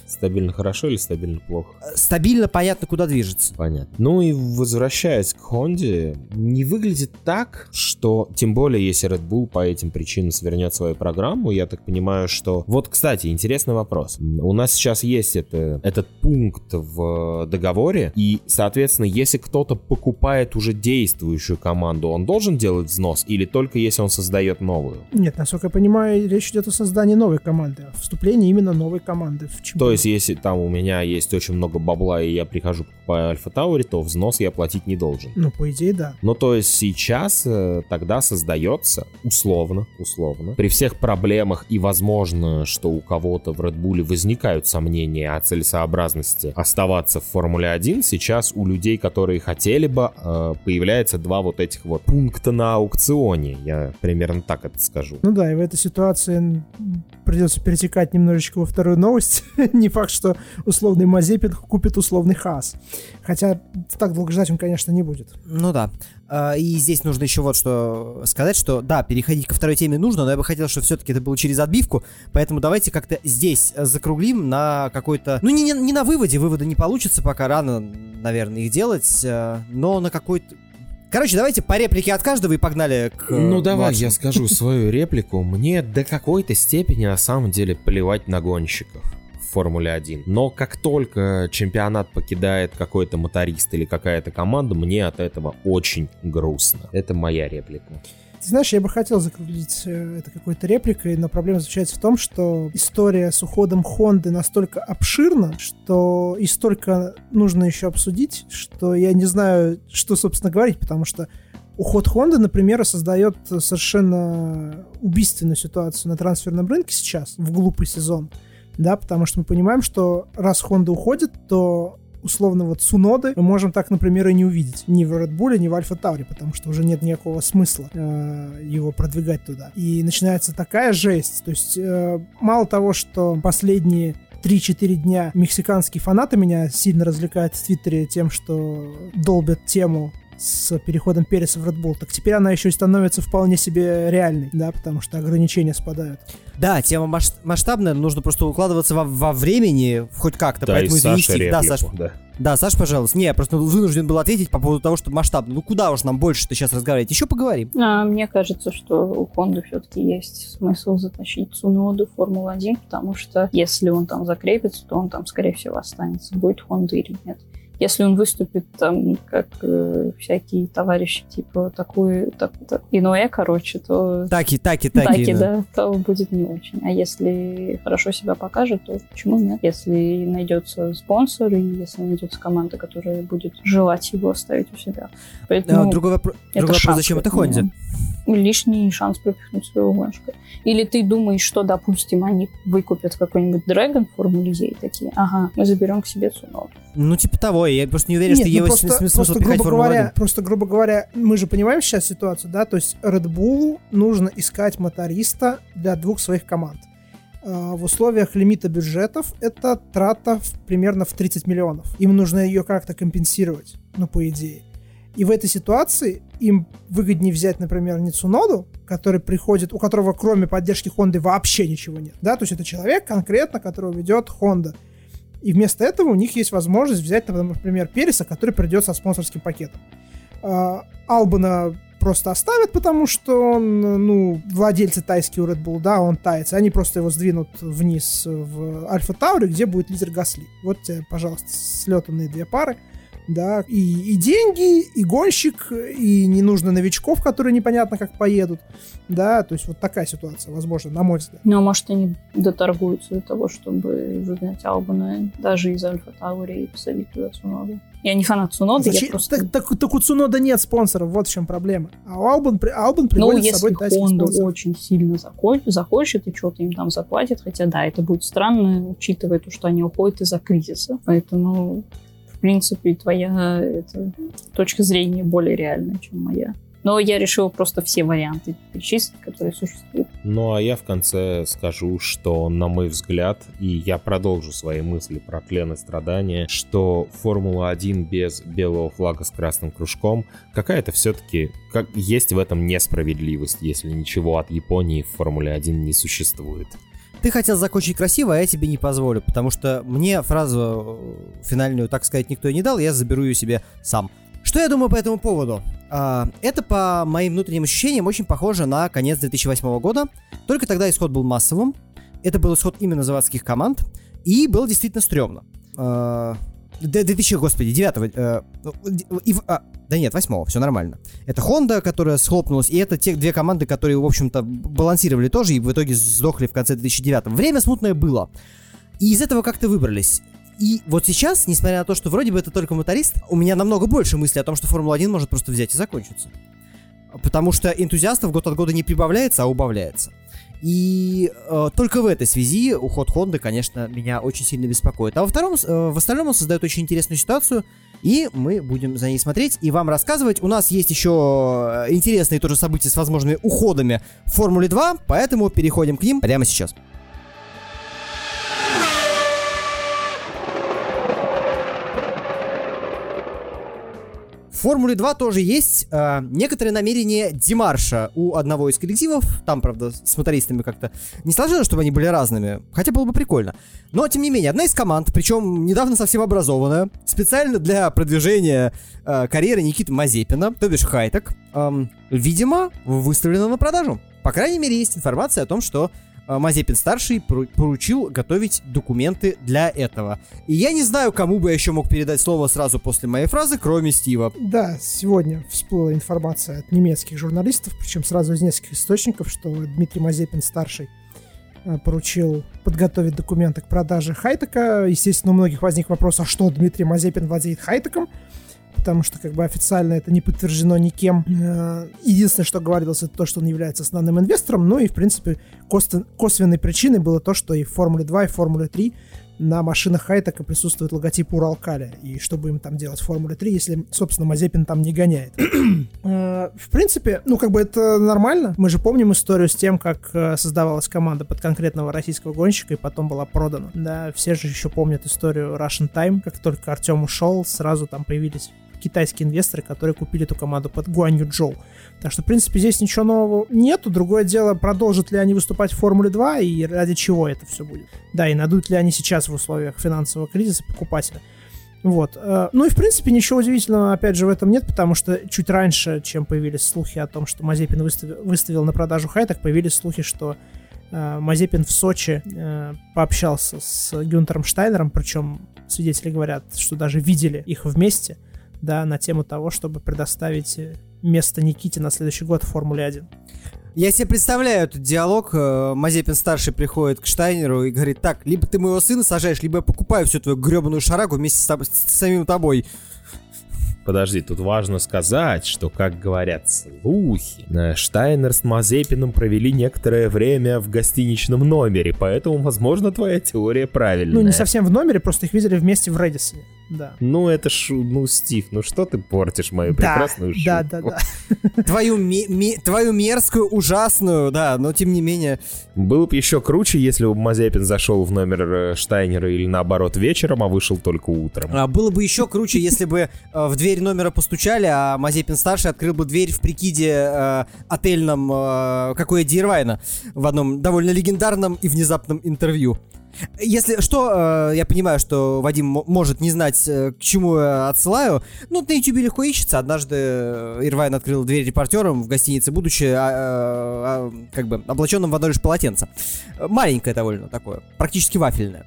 Стабильно хорошо или стабильно плохо? Э, Стабильно, понятно, куда движется. Понятно. Ну и возвращаясь к Хонде, не выглядит так, что, тем более, если Red Bull по этим причинам свернет свою программу, я так понимаю, что... Вот, кстати, интересный вопрос. У нас сейчас есть это, этот пункт в договоре, и, соответственно, если кто-то покупает уже действующую команду, он должен делать взнос, или только если он создает новую? Нет, насколько я понимаю, речь идет о создании новой команды, о вступлении именно новой команды в То есть, если там у меня есть очень много бабла, и я прихожу, покупаю Альфа Таури, то взнос я платить не должен. Ну, по идее, да. Ну, то есть сейчас э, тогда создается, условно, условно, при всех проблемах и возможно, что у кого-то в Red Bull возникают сомнения о целесообразности оставаться в Формуле 1, сейчас у людей, которые хотели бы, э, появляется два вот этих вот пункта на аукционе, я примерно так это скажу. Ну да, и в этой ситуации придется перетекать немножечко во вторую новость. Не факт, что условный Мазепин купит условный Хас. Хотя так долго ждать он, конечно, не будет. Ну да. А, И здесь нужно еще вот что сказать, что да, переходить ко второй теме нужно, но я бы хотел, чтобы все-таки это было через отбивку, поэтому давайте как-то здесь закруглим на какой-то... Ну, не, не, не на выводе, вывода не получится, пока рано, наверное, их делать, э, но на какой-то... Короче, давайте по реплике от каждого и погнали к... э, Ну давай младшему. я скажу свою реплику. Мне до какой-то степени на самом деле плевать на гонщиков в Формуле 1. Но как только чемпионат покидает какой-то моторист или какая-то команда, мне от этого очень грустно. Это моя реплика. Ты знаешь, я бы хотел закруглить э, это какой-то репликой, но проблема заключается в том, что история с уходом Хонды настолько обширна, что и столько нужно еще обсудить, что я не знаю, что, собственно, говорить, потому что уход Хонды, например, создает совершенно убийственную ситуацию на трансферном рынке сейчас, в глупый сезон, да, потому что мы понимаем, что раз Хонда уходит, то условного Цуноды мы можем так, например, и не увидеть ни в Red Bull, ни в Альфа Таури, потому что уже нет никакого смысла э, его продвигать туда. И начинается такая жесть. То есть э, мало того, что последние 3-4 дня мексиканские фанаты меня сильно развлекают в Твиттере тем, что долбят тему с переходом Переса в Red Bull, так теперь она еще и становится вполне себе реальной, да, потому что ограничения спадают. Да, тема масш- масштабная, нужно просто укладываться во, во времени хоть как-то, Да, и поэтому извините. Да, Саш, да. да, Саш, пожалуйста. Не, я просто вынужден был ответить по поводу того, что масштабно. Ну куда уж нам больше-то сейчас разговаривать? Еще поговорим. А, мне кажется, что у Хонды все-таки есть смысл затащить Цуноду в Формулу-1, потому что если он там закрепится, то он там, скорее всего, останется, будет Хонда или нет. Если он выступит там как э, всякие товарищи, типа такой, так, так, иное, короче, то Таки, таки, таки. таки, да. да, то будет не очень. А если хорошо себя покажет, то почему нет? Если найдется спонсор и если найдется команда, которая будет желать его оставить у себя. А, Поэтому другой вопро- другой вопрос, зачем это. Хонде? Лишний шанс пропихнуть своего гонщика. Или ты думаешь, что, допустим, они выкупят какой-нибудь Dragon в Формуле такие, ага, мы заберем к себе Цуноду. Ну, типа того, я просто не уверен, Нет, что ну его просто, смысл просто, грубо говоря, 1. просто, грубо говоря, мы же понимаем сейчас ситуацию, да, то есть Red Bull нужно искать моториста для двух своих команд. А, В условиях лимита бюджетов это трата в- примерно в 30 миллионов. Им нужно ее как-то компенсировать, ну, по идее. И в этой ситуации им выгоднее взять, например, не Цуноду, который приходит, у которого кроме поддержки Хонды вообще ничего нет. Да, то есть это человек конкретно, которого ведет Honda. И вместо этого у них есть возможность взять, например, Переса, который придет со спонсорским пакетом. А, Албана просто оставят, потому что он, ну, владельцы тайские у Red Bull, да, он таец. Они просто его сдвинут вниз в Альфа Тауре, где будет лидер Гасли. Вот тебе, пожалуйста, слетанные две пары. Да, и, и деньги, и гонщик, и не нужно новичков, которые непонятно как поедут, да, то есть вот такая ситуация, возможно, на мой взгляд. Ну, а может, они доторгуются до того, чтобы выгнать Албана даже из Альфа Таури и посадить туда Цуногу. Я не фанат Цуноды, Зачем? я просто... Так, так, так у Цунода нет спонсоров, вот в чем проблема. А у Албан, Албан Ну, приводит с если собой тайских Honda спонсоров. очень сильно захочет и что-то им там заплатит, хотя да, это будет странно, учитывая то, что они уходят из-за кризиса. Поэтому, принципе, твоя это, точка зрения более реальная, чем моя. Но я решила просто все варианты перечислить, которые существуют. Ну а я в конце скажу, что, на мой взгляд, и я продолжу свои мысли про тлен и страдания, что Формула-1 без белого флага с красным кружком какая-то все-таки, как есть в этом несправедливость, если ничего от Японии в Формуле-1 не существует. Ты хотел закончить красиво, а я тебе не позволю, потому что мне фразу э, финальную, так сказать, никто не дал, я заберу ее себе сам. Что я думаю по этому поводу? А, это, по моим внутренним ощущениям, очень похоже на конец 2008 года. Только тогда исход был массовым. Это был исход именно заводских команд. И было действительно стрёмно. А, д- 2000, господи, 9 э, ну, а, да нет, 8 все нормально. Это Honda, которая схлопнулась, и это те две команды, которые, в общем-то, балансировали тоже и в итоге сдохли в конце 2009 Время смутное было. И из этого как-то выбрались. И вот сейчас, несмотря на то, что вроде бы это только моторист, у меня намного больше мыслей о том, что Формула-1 может просто взять и закончиться. Потому что энтузиастов год от года не прибавляется, а убавляется. И э, только в этой связи уход Хонды, конечно, меня очень сильно беспокоит. А во втором, э, в остальном он создает очень интересную ситуацию, и мы будем за ней смотреть и вам рассказывать. У нас есть еще э, интересные тоже события с возможными уходами в Формуле 2, поэтому переходим к ним прямо сейчас. Формуле 2 тоже есть э, некоторые намерения Димарша у одного из коллективов. Там, правда, с мотористами как-то не сложилось, чтобы они были разными. Хотя было бы прикольно. Но, тем не менее, одна из команд, причем недавно совсем образованная, специально для продвижения э, карьеры Никиты Мазепина, то бишь Хайтек, эм, видимо, выставлена на продажу. По крайней мере, есть информация о том, что э, Мазепин-старший пору- поручил готовить документы для этого. И я не знаю, кому бы я еще мог передать слово сразу после моей фразы, кроме Стива. Да, сегодня всплыла информация от немецких журналистов, причем сразу из нескольких источников, что Дмитрий Мазепин-старший э, поручил подготовить документы к продаже Хайтека. Естественно, у многих возник вопрос, а что Дмитрий Мазепин владеет Хайтеком? Потому что как бы официально это не подтверждено никем. Э, Единственное, что говорилось, это то, что он является основным инвестором. Ну и, в принципе, косвен- косвенной причиной было то, что и в Формуле 2, и в Формуле 3 на машинах Хайтека присутствует логотип Уралкаля. И что им там делать в Формуле 3, если, собственно, Мазепин там не гоняет? Э, В принципе, ну, как бы это нормально. Мы же помним историю с тем, как э, создавалась команда под конкретного российского гонщика и потом была продана. Да, все же еще помнят историю Russian Time. Как только Артем ушел, сразу там появились китайские инвесторы, которые купили эту команду под Гуанью Джоу. Так что, в принципе, здесь ничего нового нету. Другое дело, продолжат ли они выступать в Формуле 2 и ради чего это все будет. Да, и найдут ли они сейчас в условиях финансового кризиса покупателя. Вот. Э, Ну и, в принципе, ничего удивительного, опять же, в этом нет, потому что чуть раньше, чем появились слухи о том, что Мазепин выставил, выставил на продажу Хайтек, появились слухи, что э, Мазепин в Сочи э, пообщался с Гюнтером Штайнером, причем свидетели говорят, что даже видели их вместе, да, на тему того, чтобы предоставить э, место Никите на следующий год в Формуле 1. Я себе представляю этот диалог. э, Мазепин-старший приходит к Штайнеру и говорит, так, либо ты моего сына сажаешь, либо я покупаю всю твою гребаную шарагу вместе с, тоб- с самим тобой. Подожди, тут важно сказать, что, как говорят слухи, э, Штайнер с Мазепиным провели некоторое время в гостиничном номере, поэтому, возможно, твоя теория правильная. Ну, не совсем в номере, просто их видели вместе в Редисоне. Да. Ну, это ж, ну, Стив, ну что ты портишь мою Да, прекрасную шутку? да, да, да. Твою, твою мерзкую, ужасную, да, но тем не менее. Было бы еще круче, если бы Мазепин зашел в номер э, Штайнера или наоборот вечером, а вышел только утром. А, было бы еще круче, если бы э, в дверь номера постучали, а Мазепин-старший открыл бы дверь в прикиде э, отельном, э, как у Эдди Ирвайна, в одном довольно легендарном и внезапном интервью. Если что, э, я понимаю, что Вадим может не знать, э, к чему я отсылаю. Ну, на YouTube легко ищется. Однажды э, Ирвайн открыл дверь репортерам в гостинице, будучи а, а, как бы облаченным в одно лишь полотенце. Маленькое довольно такое, практически вафельное.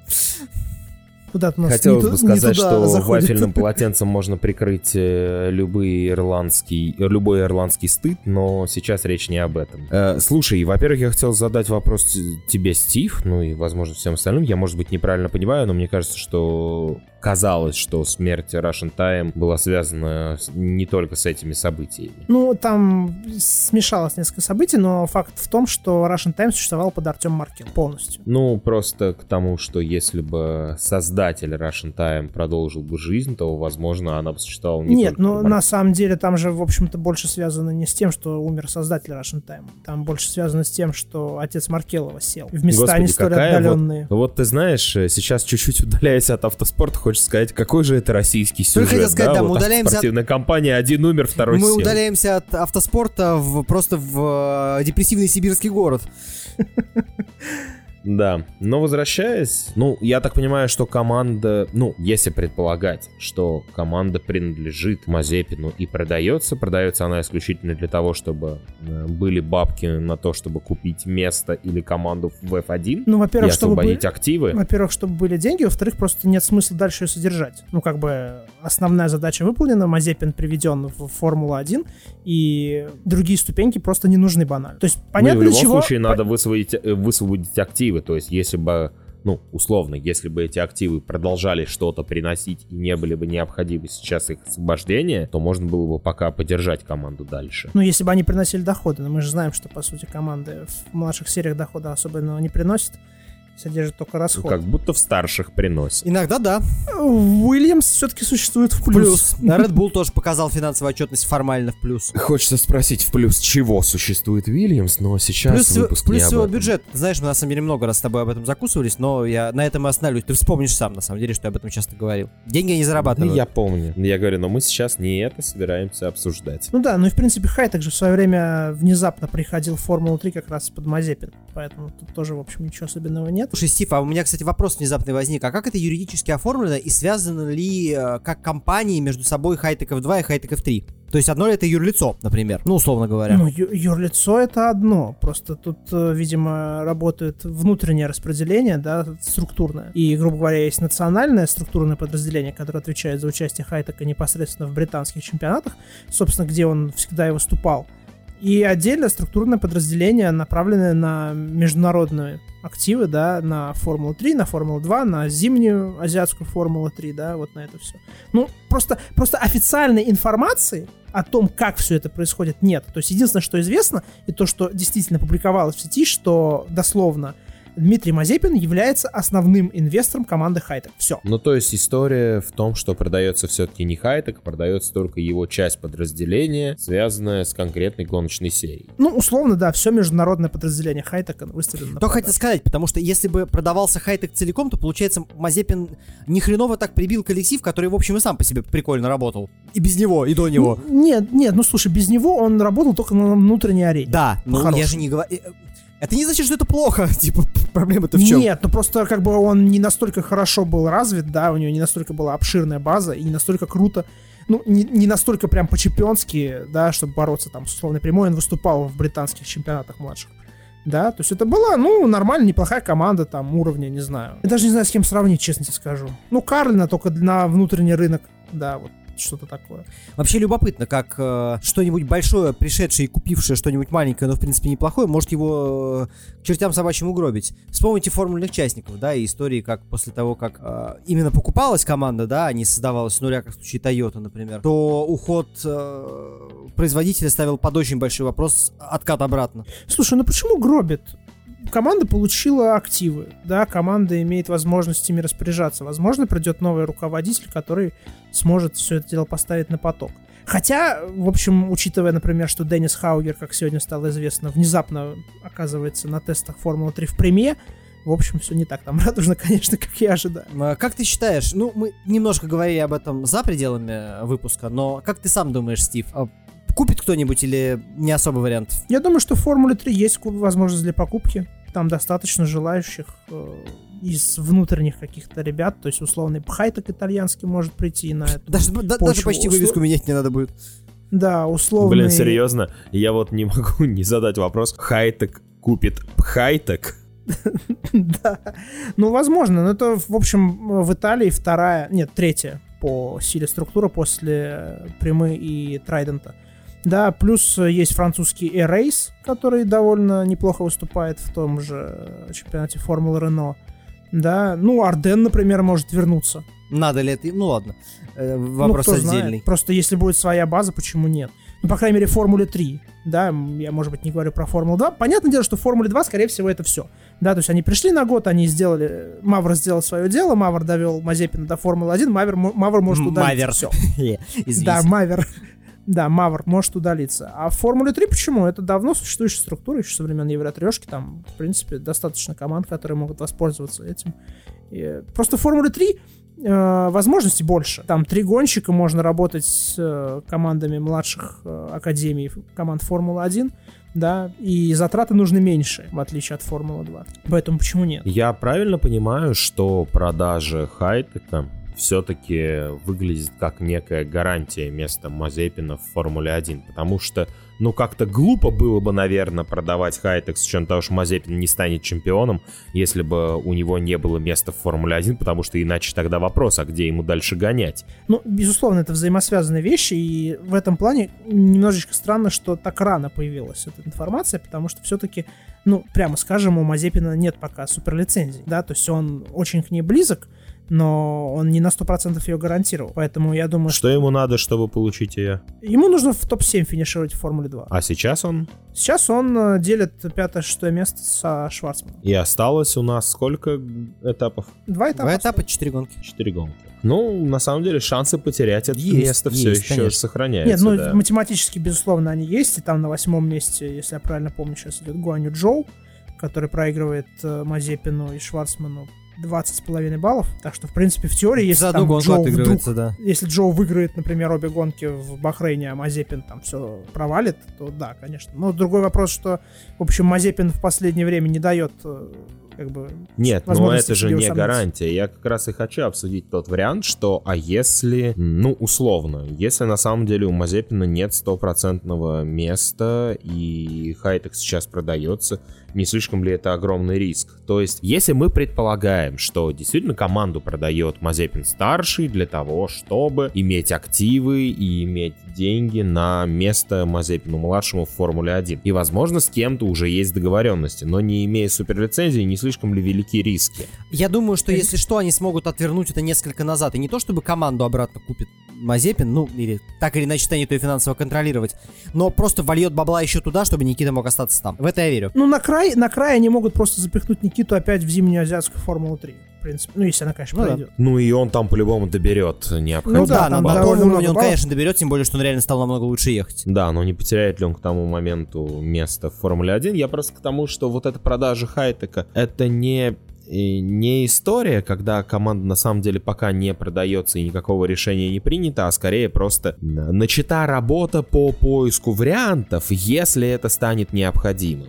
Куда-то нас Хотелось не, бы не сказать, туда что заходит. вафельным полотенцем можно прикрыть э, любые ирландский, любой ирландский стыд, но сейчас речь не об этом. Э, слушай, во-первых, я хотел задать вопрос тебе, Стив, ну и, возможно, всем остальным. Я, может быть, неправильно понимаю, но мне кажется, что казалось, что смерть Russian Time была связана не только с этими событиями. Ну, там смешалось несколько событий, но факт в том, что Russian Times существовал под Артем Маркел полностью. Ну, просто к тому, что если бы создатель Russian Time продолжил бы жизнь, то, возможно, она бы существовала не Нет, только ну на самом деле там же, в общем-то, больше связано не с тем, что умер создатель Russian Time. Там больше связано с тем, что отец Маркелова сел в места Господи, не столь какая вот- отдаленные. Вот ты знаешь, э, сейчас чуть-чуть удаляясь от автоспорта, хочешь сказать, какой же это российский сюжет, хотел сказать, да, мы Вот удаляемся от- компания, один умер, второй Мы сел. удаляемся от автоспорта в, просто в э, депрессивный сибирский город. Да, но возвращаясь, ну, я так понимаю, что команда, ну, если предполагать, что команда принадлежит Мазепину и продается, продается она исключительно для того, чтобы э, были бабки на то, чтобы купить место или команду в F1 Ну, и во-первых, чтобы были, освободить активы. во-первых, чтобы были деньги, во-вторых, просто нет смысла дальше ее содержать. Ну, как бы основная задача выполнена, Мазепин приведен в Формулу-1, и другие ступеньки просто не нужны банально. То есть, понятно, ну, и в для любом чего... случае надо высвободить, э, высвободить активы. То есть, если бы, ну, условно, если бы эти активы продолжали что-то приносить и не были бы необходимы сейчас их освобождения, то можно было бы пока поддержать команду дальше. Ну, если бы они приносили доходы. Но мы же знаем, что, по сути, команды в младших сериях дохода особенно не приносят. Содержат только Ну, расход. Как будто в старших приносит. Иногда да. Уильямс все-таки существует в плюс. Плюс. Red Bull тоже показал финансовую отчетность формально в плюс. Хочется спросить, в плюс чего существует Вильямс, но сейчас Плюс, выпуск плюс не об его этом. бюджет. Знаешь, мы на самом деле много раз с тобой об этом закусывались, но я на этом и остановлюсь. Ты вспомнишь сам, на самом деле, что я об этом часто говорил. Деньги Ну, зарабатывают. я помню. Я говорю, но мы сейчас не это собираемся обсуждать. Ну да, ну и в принципе Хайтек же в свое время внезапно приходил в Формулу-3 как раз под Мазепин. Поэтому тут тоже, в общем, ничего особенного нет. Слушай, Стив, а у меня, кстати, вопрос внезапный возник. А как это юридически оформлено и связано ли э, как компании между собой Хайтеков 2 и Хайтеков 3? То есть одно ли это юрлицо, например? Ну, условно говоря. Ну, ю- юрлицо это одно. Просто тут, э, видимо, работает внутреннее распределение, да, структурное. И, грубо говоря, есть национальное структурное подразделение, которое отвечает за участие Хайтека непосредственно в британских чемпионатах, собственно, где он всегда и выступал. И отдельно структурное подразделение, направленное на международные активы, да, на Формулу-3, на Формулу-2, на зимнюю азиатскую Формулу-3, да, вот на это все. Ну, просто, просто официальной информации о том, как все это происходит, нет. То есть единственное, что известно, и то, что действительно публиковалось в сети, что дословно Дмитрий Мазепин является основным инвестором команды Хайтек. Все. Ну, то есть история в том, что продается все-таки не Хайтек, а продается только его часть подразделения, связанная с конкретной гоночной серией. Ну, условно, да, все международное подразделение Хайтека выставлено продажу. хотел сказать, потому что если бы продавался Хайтек целиком, то получается Мазепин ни хреново так прибил коллектив, который, в общем, и сам по себе прикольно работал. И без него, и до него. Ну, Нет, нет, ну слушай, без него он работал только на внутренней арене. Да, ну я же не говорю... Это не значит, что это плохо. Типа, проблема-то в чем? Нет, ну просто как бы он не настолько хорошо был развит, да, у него не настолько была обширная база и не настолько круто, ну, не, не настолько прям по-чемпионски, да, чтобы бороться там с условной прямой, он выступал в британских чемпионатах младших. Да, то есть это была, ну, нормально, неплохая команда там уровня, не знаю. Я даже не знаю, с кем сравнить, честно скажу. Ну, Карлина только на внутренний рынок, да, вот что-то такое. Вообще любопытно, как э, что-нибудь большое, пришедшее и купившее что-нибудь маленькое, но в принципе неплохое, может его э, к чертям собачьим угробить. Вспомните формульных частников, да, и истории, как после того, как э, именно покупалась команда, да, а не создавалась с нуля, как в случае Toyota, например, то уход э, производителя ставил под очень большой вопрос откат обратно. Слушай, ну почему гробит? Команда получила активы, да, команда имеет возможность ими распоряжаться. Возможно, придет новый руководитель, который сможет все это дело поставить на поток. Хотя, в общем, учитывая, например, что Деннис Хаугер, как сегодня стало известно, внезапно оказывается на тестах Формулы-3 в преме, в общем, все не так там радужно, конечно, как я ожидаю. Э, Как ты считаешь, ну, мы немножко говорили об этом за пределами э, выпуска, но как ты сам думаешь, Стив, а купит кто-нибудь или не особый вариант? Я думаю, что в Формуле 3 есть возможность для покупки. Там достаточно желающих э, из внутренних каких-то ребят. То есть, условный Пхайтек итальянский может прийти на это. Даже, да- даже Почву почти вывеску менять не надо будет. Да, условный... Блин, серьезно? Я вот не могу не задать вопрос. Хайтек купит Хайтек? Да. Ну, возможно. Но это, в общем, в Италии вторая, нет, третья по силе структура после Примы и Трайдента. Да, плюс есть французский Air который довольно неплохо выступает в том же чемпионате Формулы Рено. Да, ну, Арден, например, может вернуться. Надо ли это? Ну ладно, э, вопрос ну, отдельный. Знает. Просто если будет своя база, почему нет? Ну, по крайней мере, Формуле 3, да, я, может быть, не говорю про Формулу 2. Понятное дело, что в Формуле 2, скорее всего, это все. Да, то есть они пришли на год, они сделали, Мавр сделал свое дело, Мавр довел Мазепина до Формулы 1, Мавр, Мавр может удалиться. Мавер. Все. Да, Мавер. Да, Мавр может удалиться. А в Формуле 3 почему? Это давно существующая структура, еще со времен Евротрешки. Там, в принципе, достаточно команд, которые могут воспользоваться этим. И просто в Формуле 3 э, возможностей больше. Там три гонщика, можно работать с э, командами младших э, академий команд Формулы-1, да, и затраты нужны меньше, в отличие от Формулы 2. Поэтому почему нет? Я правильно понимаю, что продажа Хайтека все-таки выглядит как некая гарантия места Мазепина в Формуле 1, потому что, ну, как-то глупо было бы, наверное, продавать Хайтек с учетом того, что Мазепин не станет чемпионом, если бы у него не было места в Формуле 1, потому что иначе тогда вопрос, а где ему дальше гонять? Ну, безусловно, это взаимосвязанные вещи, и в этом плане немножечко странно, что так рано появилась эта информация, потому что все-таки ну, прямо скажем, у Мазепина нет пока суперлицензии, да, то есть он очень к ней близок, но он не на 100% ее гарантировал. Поэтому я думаю, что... Что ему надо, чтобы получить ее? Ему нужно в топ-7 финишировать в Формуле 2. А сейчас он? Сейчас он э, делит пятое-шестое место со Шварцманом. И осталось у нас сколько этапов? Два этапа. Два этапа, четыре гонки. Четыре гонки. Ну, на самом деле, шансы потерять это есть, место есть, все еще конечно. сохраняются. Нет, ну, да. математически, безусловно, они есть. И там на восьмом месте, если я правильно помню, сейчас идет Гуаню Джоу, который проигрывает э, Мазепину и Шварцману 20,5 баллов. Так что, в принципе, в теории, если За одну там отыгрывается, вдруг, да. если Джоу выиграет, например, обе гонки в Бахрейне, а Мазепин там все провалит, то да, конечно. Но другой вопрос, что, в общем, Мазепин в последнее время не дает э, как бы... Нет, но это же не гарантия. Я как раз и хочу обсудить тот вариант, что а если, ну, условно, если на самом деле у Мазепина нет стопроцентного места и Хайтек сейчас продается, не слишком ли это огромный риск? То есть, если мы предполагаем, что действительно команду продает Мазепин старший для того, чтобы иметь активы и иметь деньги на место Мазепину младшему в Формуле 1. И, возможно, с кем-то уже есть договоренности, но не имея суперлицензии, не слишком ли велики риски? Я думаю, что если что, они смогут отвернуть это несколько назад. И не то, чтобы команду обратно купит Мазепин, ну, или так или иначе станет ее финансово контролировать, но просто вольет бабла еще туда, чтобы Никита мог остаться там. В это я верю. Ну, на край, на край они могут просто запихнуть Никиту опять в зимнюю азиатскую Формулу 3. В принципе, ну, если она, конечно, Ну да. пройдет. Ну и он там по-любому доберет необходимое. Ну да, да, на там батом довольно он, конечно, доберет, тем более, что он реально стал намного лучше ехать. Да, но не потеряет ли он к тому моменту место в Формуле 1? Я просто к тому, что вот эта продажа Хайтека, это не и не история, когда команда на самом деле пока не продается и никакого решения не принято, а скорее просто начата работа по поиску вариантов, если это станет необходимым.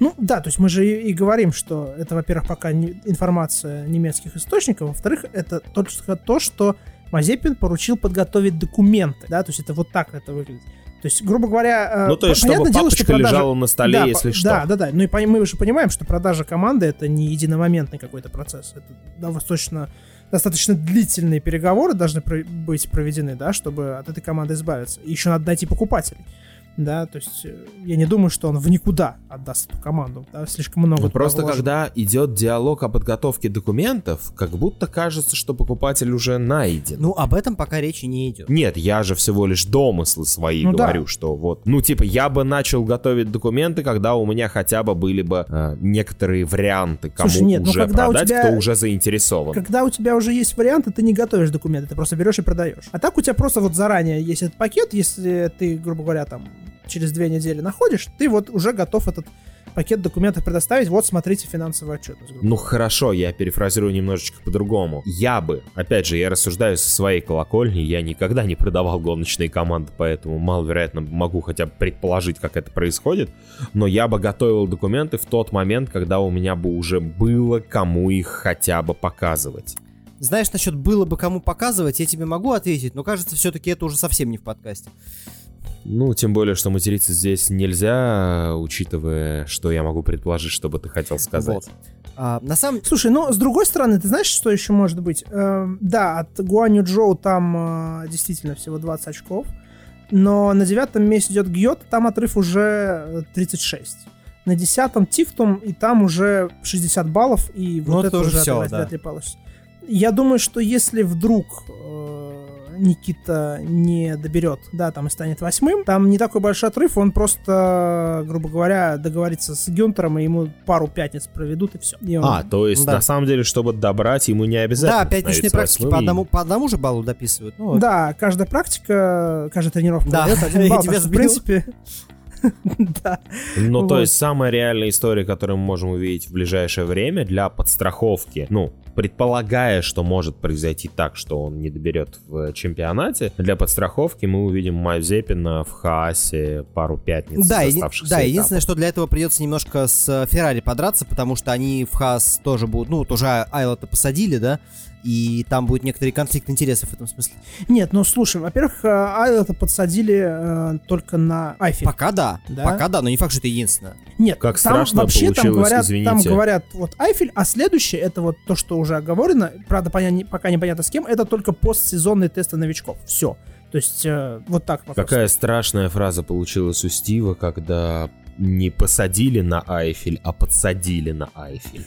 Ну да, то есть мы же и, и говорим, что это, во-первых, пока не, информация немецких источников, во-вторых, это только то, что Мазепин поручил подготовить документы, да, то есть это вот так это выглядит. То есть, грубо говоря, э, Ну, то есть, понятное чтобы дело, что продажа- лежала на столе, Да, если по- что. Да, да, да. Ну и мы же понимаем, что продажа команды это не единомоментный какой-то процесс. Это достаточно, достаточно длительные переговоры должны быть проведены, да, чтобы от этой команды избавиться. И еще надо найти покупателей. Да, то есть э, я не думаю, что он в никуда отдаст эту команду. Да, слишком много. Ну, просто вложено. когда идет диалог о подготовке документов, как будто кажется, что покупатель уже найден. Ну, об этом пока речи не идет. Нет, я же всего лишь домыслы свои Ну да. говорю, что вот, ну типа я бы начал готовить документы, когда у меня хотя бы были бы э, некоторые варианты, кому Слушай, нет, ну уже когда у продать, тебя- кто уже заинтересован. Когда у тебя уже есть варианты, ты не готовишь документы, ты просто берешь и продаешь. А так у тебя просто вот заранее есть этот пакет, если ты, грубо говоря, там через две недели находишь, ты вот уже готов этот пакет документов предоставить. Вот смотрите финансовый отчетность. грубо Ну хорошо, я перефразирую немножечко по-другому. Я бы, опять же, я рассуждаю со своей колокольни, я никогда не продавал гоночные команды, поэтому маловероятно могу хотя бы предположить, как это происходит, но я бы готовил документы в тот момент, когда у меня бы уже было кому их хотя бы показывать. Знаешь, насчет было бы кому показывать, я тебе могу ответить, но кажется, все-таки это уже совсем не в подкасте. Ну, тем более, что материться здесь нельзя, учитывая, что я могу предположить, что бы ты хотел сказать. Вот. А, на самом... Слушай, ну, с другой стороны, ты знаешь, что еще может быть? Эм, да, от Гуаню Джоу там э, действительно всего 20 очков, но на девятом месте идет Гьот, там отрыв уже 36. На десятом Тифтум, и там уже 60 баллов, и Ну, вот это это уже отрывать да. вряд ли получится. Я думаю, что если вдруг э, Никита не доберет, да, там и станет восьмым, там не такой большой отрыв, он просто, грубо говоря, договорится с Гюнтером, и ему пару пятниц проведут, и все. А, то есть, Да. на самом деле, чтобы добрать, ему не обязательно Да, пятничные практики по и- одному, по одному же баллу дописывают. Ну, Да, каждая практика, каждая тренировка Да, дает один балл, в принципе... Да. Ну, то Вот. есть, самая реальная история, которую мы можем увидеть в ближайшее время для подстраховки, ну, предполагая, что может произойти так, что он не доберет в чемпионате, для подстраховки мы увидим Мазепина в Хаасе пару пятниц Да, оставшихся да этапов. единственное, что для этого придется немножко с Феррари подраться, потому что они в Хас тоже будут, ну, тоже Айла-то посадили, да, и там будет некоторый конфликт интересов в этом смысле. Нет, ну слушай, во-первых, э, Айлета подсадили э, только на Айфель. Пока да, Да? пока да, но не факт, что это единственное. Нет, Как там страшно вообще там получилось, говорят, извините. там говорят вот Айфель, а следующее, это вот то, что уже оговорено, правда, поня- не- пока непонятно с кем, это только постсезонные тесты новичков. Все. То есть э, вот так вопрос. Какая страшная фраза получилась у Стива, когда не посадили на Айфель, а подсадили на Айфель.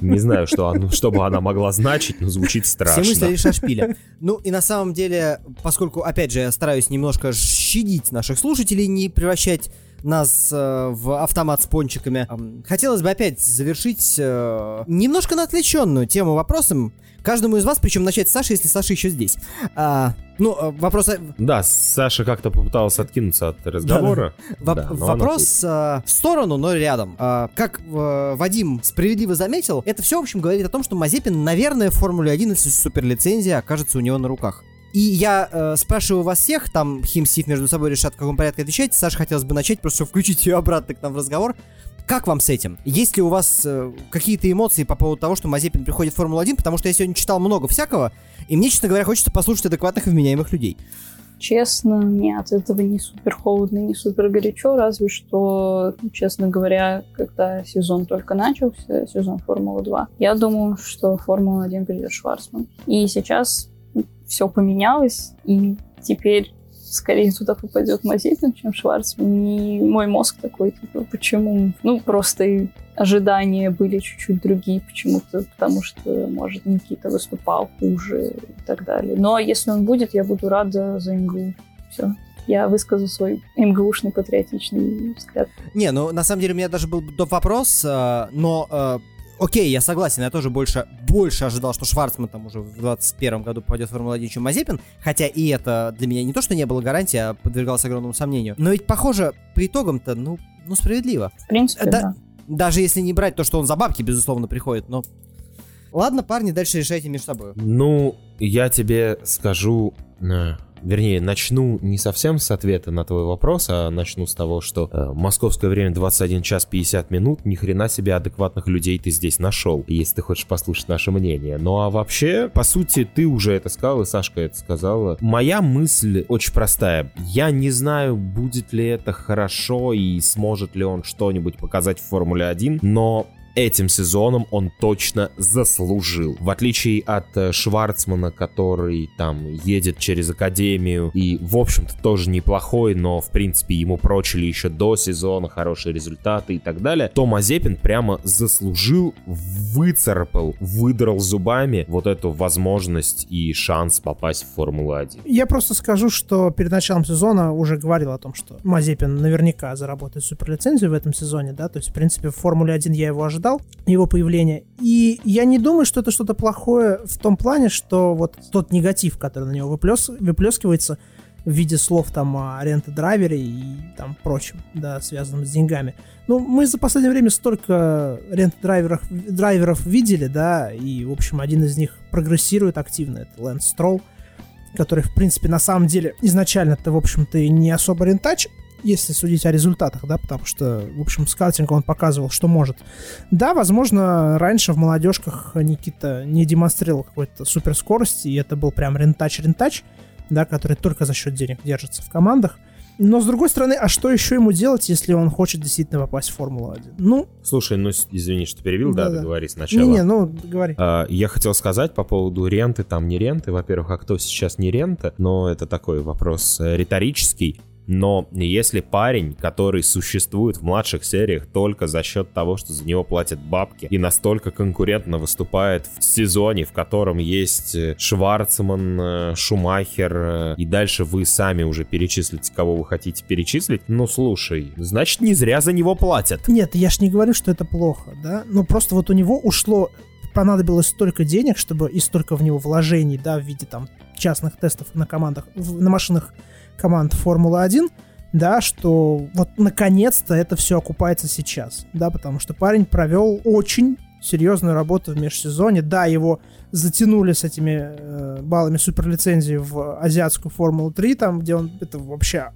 Не знаю, что, оно- что бы она могла значить, но звучит страшно. Все мысли лишь о шпиле. Ну и на самом деле, поскольку, опять же, я стараюсь немножко щадить наших слушателей, не превращать нас э, в автомат с пончиками, хотелось бы опять завершить э, немножко на отвлеченную тему вопросом. Каждому из вас, причем начать с Саши, если Саша еще здесь. А, ну, э, вопрос... Да, Саша как-то попытался откинуться от разговора. Воп- Да, но она вопрос э, в сторону, но рядом. А, как э, Вадим справедливо заметил, это все, в общем, говорит о том, что Мазепин, наверное, в Формуле 1, если суперлицензия окажется у него на руках. И я э, спрашиваю вас всех, там Хим, Стив между собой решат, в каком порядке отвечать. Саша хотелось бы начать, просто включить ее обратно к нам в разговор. Как вам с этим? Есть ли у вас э, какие-то эмоции по поводу того, что Мазепин приходит в Формулу-1? Потому что я сегодня читал много всякого, и мне, честно говоря, хочется послушать адекватных и вменяемых людей. Честно, нет, этого не супер холодно, не супер горячо, разве что, честно говоря, когда сезон только начался, сезон Формулы-2, я думаю, что Формула-1 придет Шварцман. И сейчас все поменялось, и теперь скорее туда попадет Мазепин, чем Шварцман. И мой мозг такой, типа, почему? Ну, просто ожидания были чуть-чуть другие почему-то, потому что, может, Никита выступал хуже и так далее. Но если он будет, я буду рада за МГУ. Все. Я высказал свой МГУшный патриотичный взгляд. Не, ну на самом деле у меня даже был доп. вопрос, э, но э, окей, я согласен, я тоже больше, больше ожидал, что Шварцман там уже в 21 году попадет в Формулу-1, чем Мазепин, хотя и это для меня не то, что не было гарантии, а подвергалось огромному сомнению. Но ведь, похоже, по итогам-то, ну, ну справедливо. В принципе, Да. да. Даже если не брать то, что он за бабки, безусловно, приходит, но... Ладно, парни, дальше решайте между собой. Ну, я тебе скажу, э, вернее, начну не совсем с ответа на твой вопрос, а начну с того, что э, московское время 21 час 50 минут, ни хрена себе адекватных людей ты здесь нашел, если ты хочешь послушать наше мнение. Ну а вообще, по сути, ты уже это сказал, и Сашка это сказала. Моя мысль очень простая. Я не знаю, будет ли это хорошо и сможет ли он что-нибудь показать в Формуле 1, но этим сезоном он точно заслужил. В отличие от э, Шварцмана, который там едет через академию и, в общем-то, тоже неплохой, но, в принципе, ему прочили еще до сезона хорошие результаты и так далее, то Мазепин прямо заслужил, выцарапал, выдрал зубами вот эту возможность и шанс попасть в Формулу-1. Я просто скажу, что перед началом сезона уже говорил о том, что Мазепин наверняка заработает суперлицензию в этом сезоне, да, то есть, в принципе, в Формуле 1 я его ожидал, его появления, и я не думаю, что это что-то плохое в том плане, что вот тот негатив, который на него выплес... выплескивается в виде слов там о рент-драйвере и там прочем, да, связанном с деньгами. Ну, мы за последнее время столько рент-драйверов драйверов видели, да, и, в общем, один из них прогрессирует активно, это Лэнс Стролл, который, в принципе, на самом деле изначально-то, в общем-то, и не особо рентач, если судить о результатах, да, потому что, в общем, скаутинг он показывал, что может. Да, возможно, раньше в молодежках Никита не демонстрировал какой-то суперскорости, и это был прям рентач-рентач, да, который только за счет денег держится в командах. Но, с другой стороны, а что еще ему делать, если он хочет действительно попасть в Формулу-1? Ну... Слушай, ну, извини, что перебил, да, Да-да. договори сначала. Не-не, ну, говори. А, Я хотел сказать по поводу ренты, там не ренты. Во-первых, а кто сейчас не рента? Но это такой вопрос э, риторический. Но если парень, который существует в младших сериях только за счет того, что за него платят бабки, и настолько конкурентно выступает в сезоне, в котором есть э, Шварцман, э, Шумахер, э, и дальше вы сами уже перечислите, кого вы хотите перечислить, ну слушай, значит не зря за него платят. Нет, я ж не говорю, что это плохо, да? Но просто вот у него ушло, понадобилось столько денег, чтобы и столько в него вложений, да, в виде там частных тестов на командах, в- на машинах команд Формулы-1, да, что вот наконец-то это все окупается сейчас, да, потому что парень провел очень серьезную работу в межсезоне. Да, его затянули с этими э, баллами суперлицензии в азиатскую Формулу-3, там, где он это вообще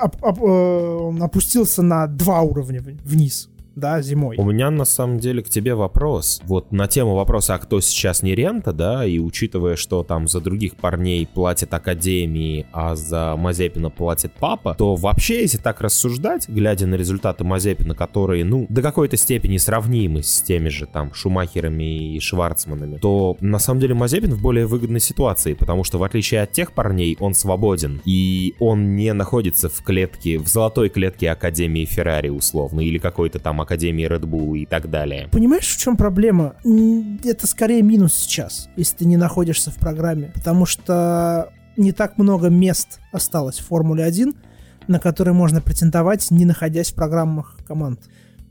оп- оп- э, опустился на два уровня вниз, да, зимой. У меня на самом деле к тебе вопрос. Вот на тему вопроса, а кто сейчас не рента, да, и учитывая, что там за других парней платят академии, а за Мазепина платит папа, то вообще, если так рассуждать, глядя на результаты Мазепина, которые, ну, до какой-то степени сравнимы с теми же там Шумахерами и Шварцманами, то на самом деле Мазепин в более выгодной ситуации, потому что в отличие от тех парней, он свободен, и он не находится в клетке, в золотой клетке Академии Феррари условно, или какой-то там Академии Red Bull и так далее. Понимаешь, в чем проблема? Это скорее минус сейчас, если ты не находишься в программе, потому что не так много мест осталось в Формуле 1, на которые можно претендовать, не находясь в программах команд.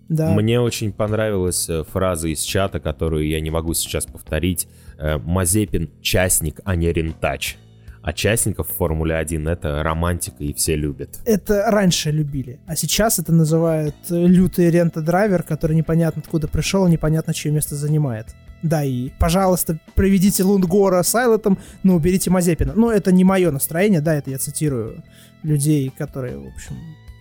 Да. Мне очень понравилась э, фраза из чата, которую я не могу сейчас повторить. Э, Мазепин частник, а не рентач. А частников в Формуле 1 это романтика и все любят. Это раньше любили, а сейчас это называют э, лютый рента-драйвер, который непонятно откуда пришел, непонятно чье место занимает. Да, и, пожалуйста, проведите Лундгора с Айлотом, но уберите Мазепина. Ну, это не мое настроение, да, это я цитирую людей, которые, в общем,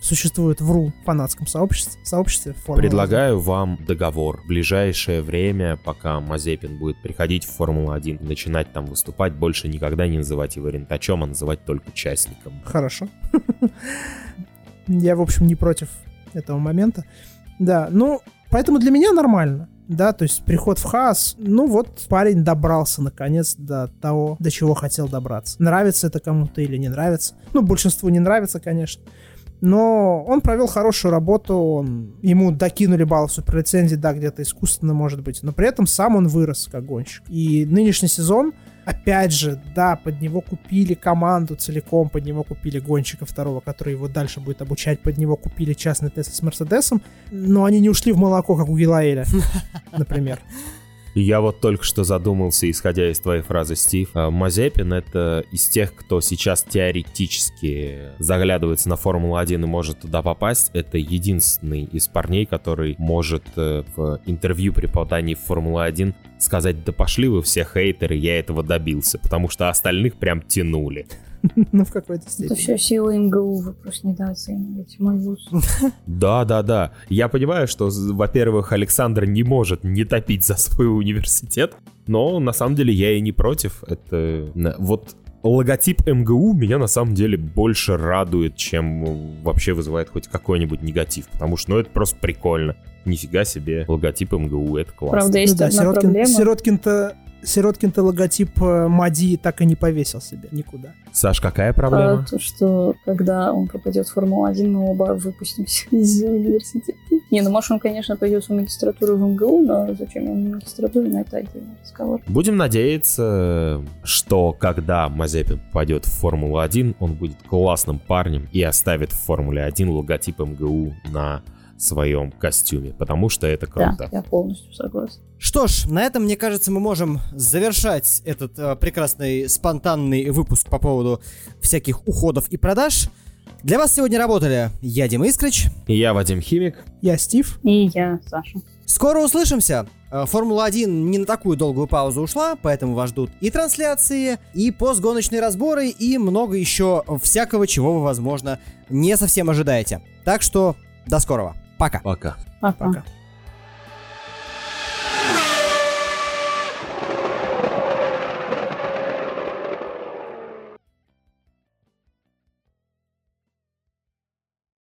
существуют в РУ фанатском сообществе, сообществе Предлагаю вам договор. В ближайшее время, пока Мазепин будет приходить в Формулу-1 и начинать там выступать, больше никогда не называть его рентачом, а называть только частником. 1. Хорошо. Я, в общем, не против этого момента. Да, ну, поэтому для меня нормально. Да, то есть приход в Хаас, ну вот парень добрался наконец до того, до чего хотел добраться. Нравится это кому-то или не нравится. Ну, большинству не нравится, конечно. Но он провел хорошую работу, он, ему докинули баллы суперлицензии, да, где-то искусственно, может быть, но при этом сам он вырос как гонщик. И нынешний сезон, опять же, да, под него купили команду целиком, под него купили гонщика второго, который его дальше будет обучать, под него купили частный тест с Мерседесом, но они не ушли в молоко, как у Гилаэля, например. Я вот только что задумался, исходя из твоей фразы, Стив. А, Мазепин — это из тех, кто сейчас теоретически заглядывается на Формулу-1 и может туда попасть. Это единственный из парней, который может э, в интервью при попадании в Формулу-1 сказать, да пошли вы все хейтеры, я этого добился, потому что остальных прям тянули. Ну, в какой-то Это степени. все сила МГУ, вы просто недооцениваете мой вуз. Да, да, да. Я понимаю, что, во-первых, Александр не может не топить за свой университет, но на самом деле я и не против. Это вот логотип МГУ меня на самом деле больше радует, чем вообще вызывает хоть какой-нибудь негатив, потому что, ну, это просто прикольно. Нифига себе, логотип МГУ, это классно. Правда, Ну есть да, одна Сироткин, проблема. Сироткин-то Сироткин-то логотип э, Мади так и не повесил себе никуда. Саш, какая А, проблема? то, что когда он попадет в Формулу-1, мы оба выпустимся из университета. Не, ну может он, конечно, пойдет в магистратуру в МГУ, но зачем ему магистратура, на это отдельный разговор. Будем надеяться, что когда Мазепин попадет в Формулу-1, он будет классным парнем и оставит в Формуле-1 логотип МГУ на своем костюме, потому что это круто. Да, я полностью согласна. Что ж, на этом, мне кажется, мы можем завершать этот э, прекрасный спонтанный выпуск по поводу всяких уходов и продаж. Для вас сегодня работали я, Дима Искрич. И я Вадим Химик. Я Стив. И я, Саша. Скоро услышимся. Э, Формула-1 не на такую долгую паузу ушла, поэтому вас ждут и трансляции, и постгоночные разборы, и много еще всякого, чего вы, возможно, не совсем ожидаете. Так что до скорого. Пока. Пока. Пока. Пока.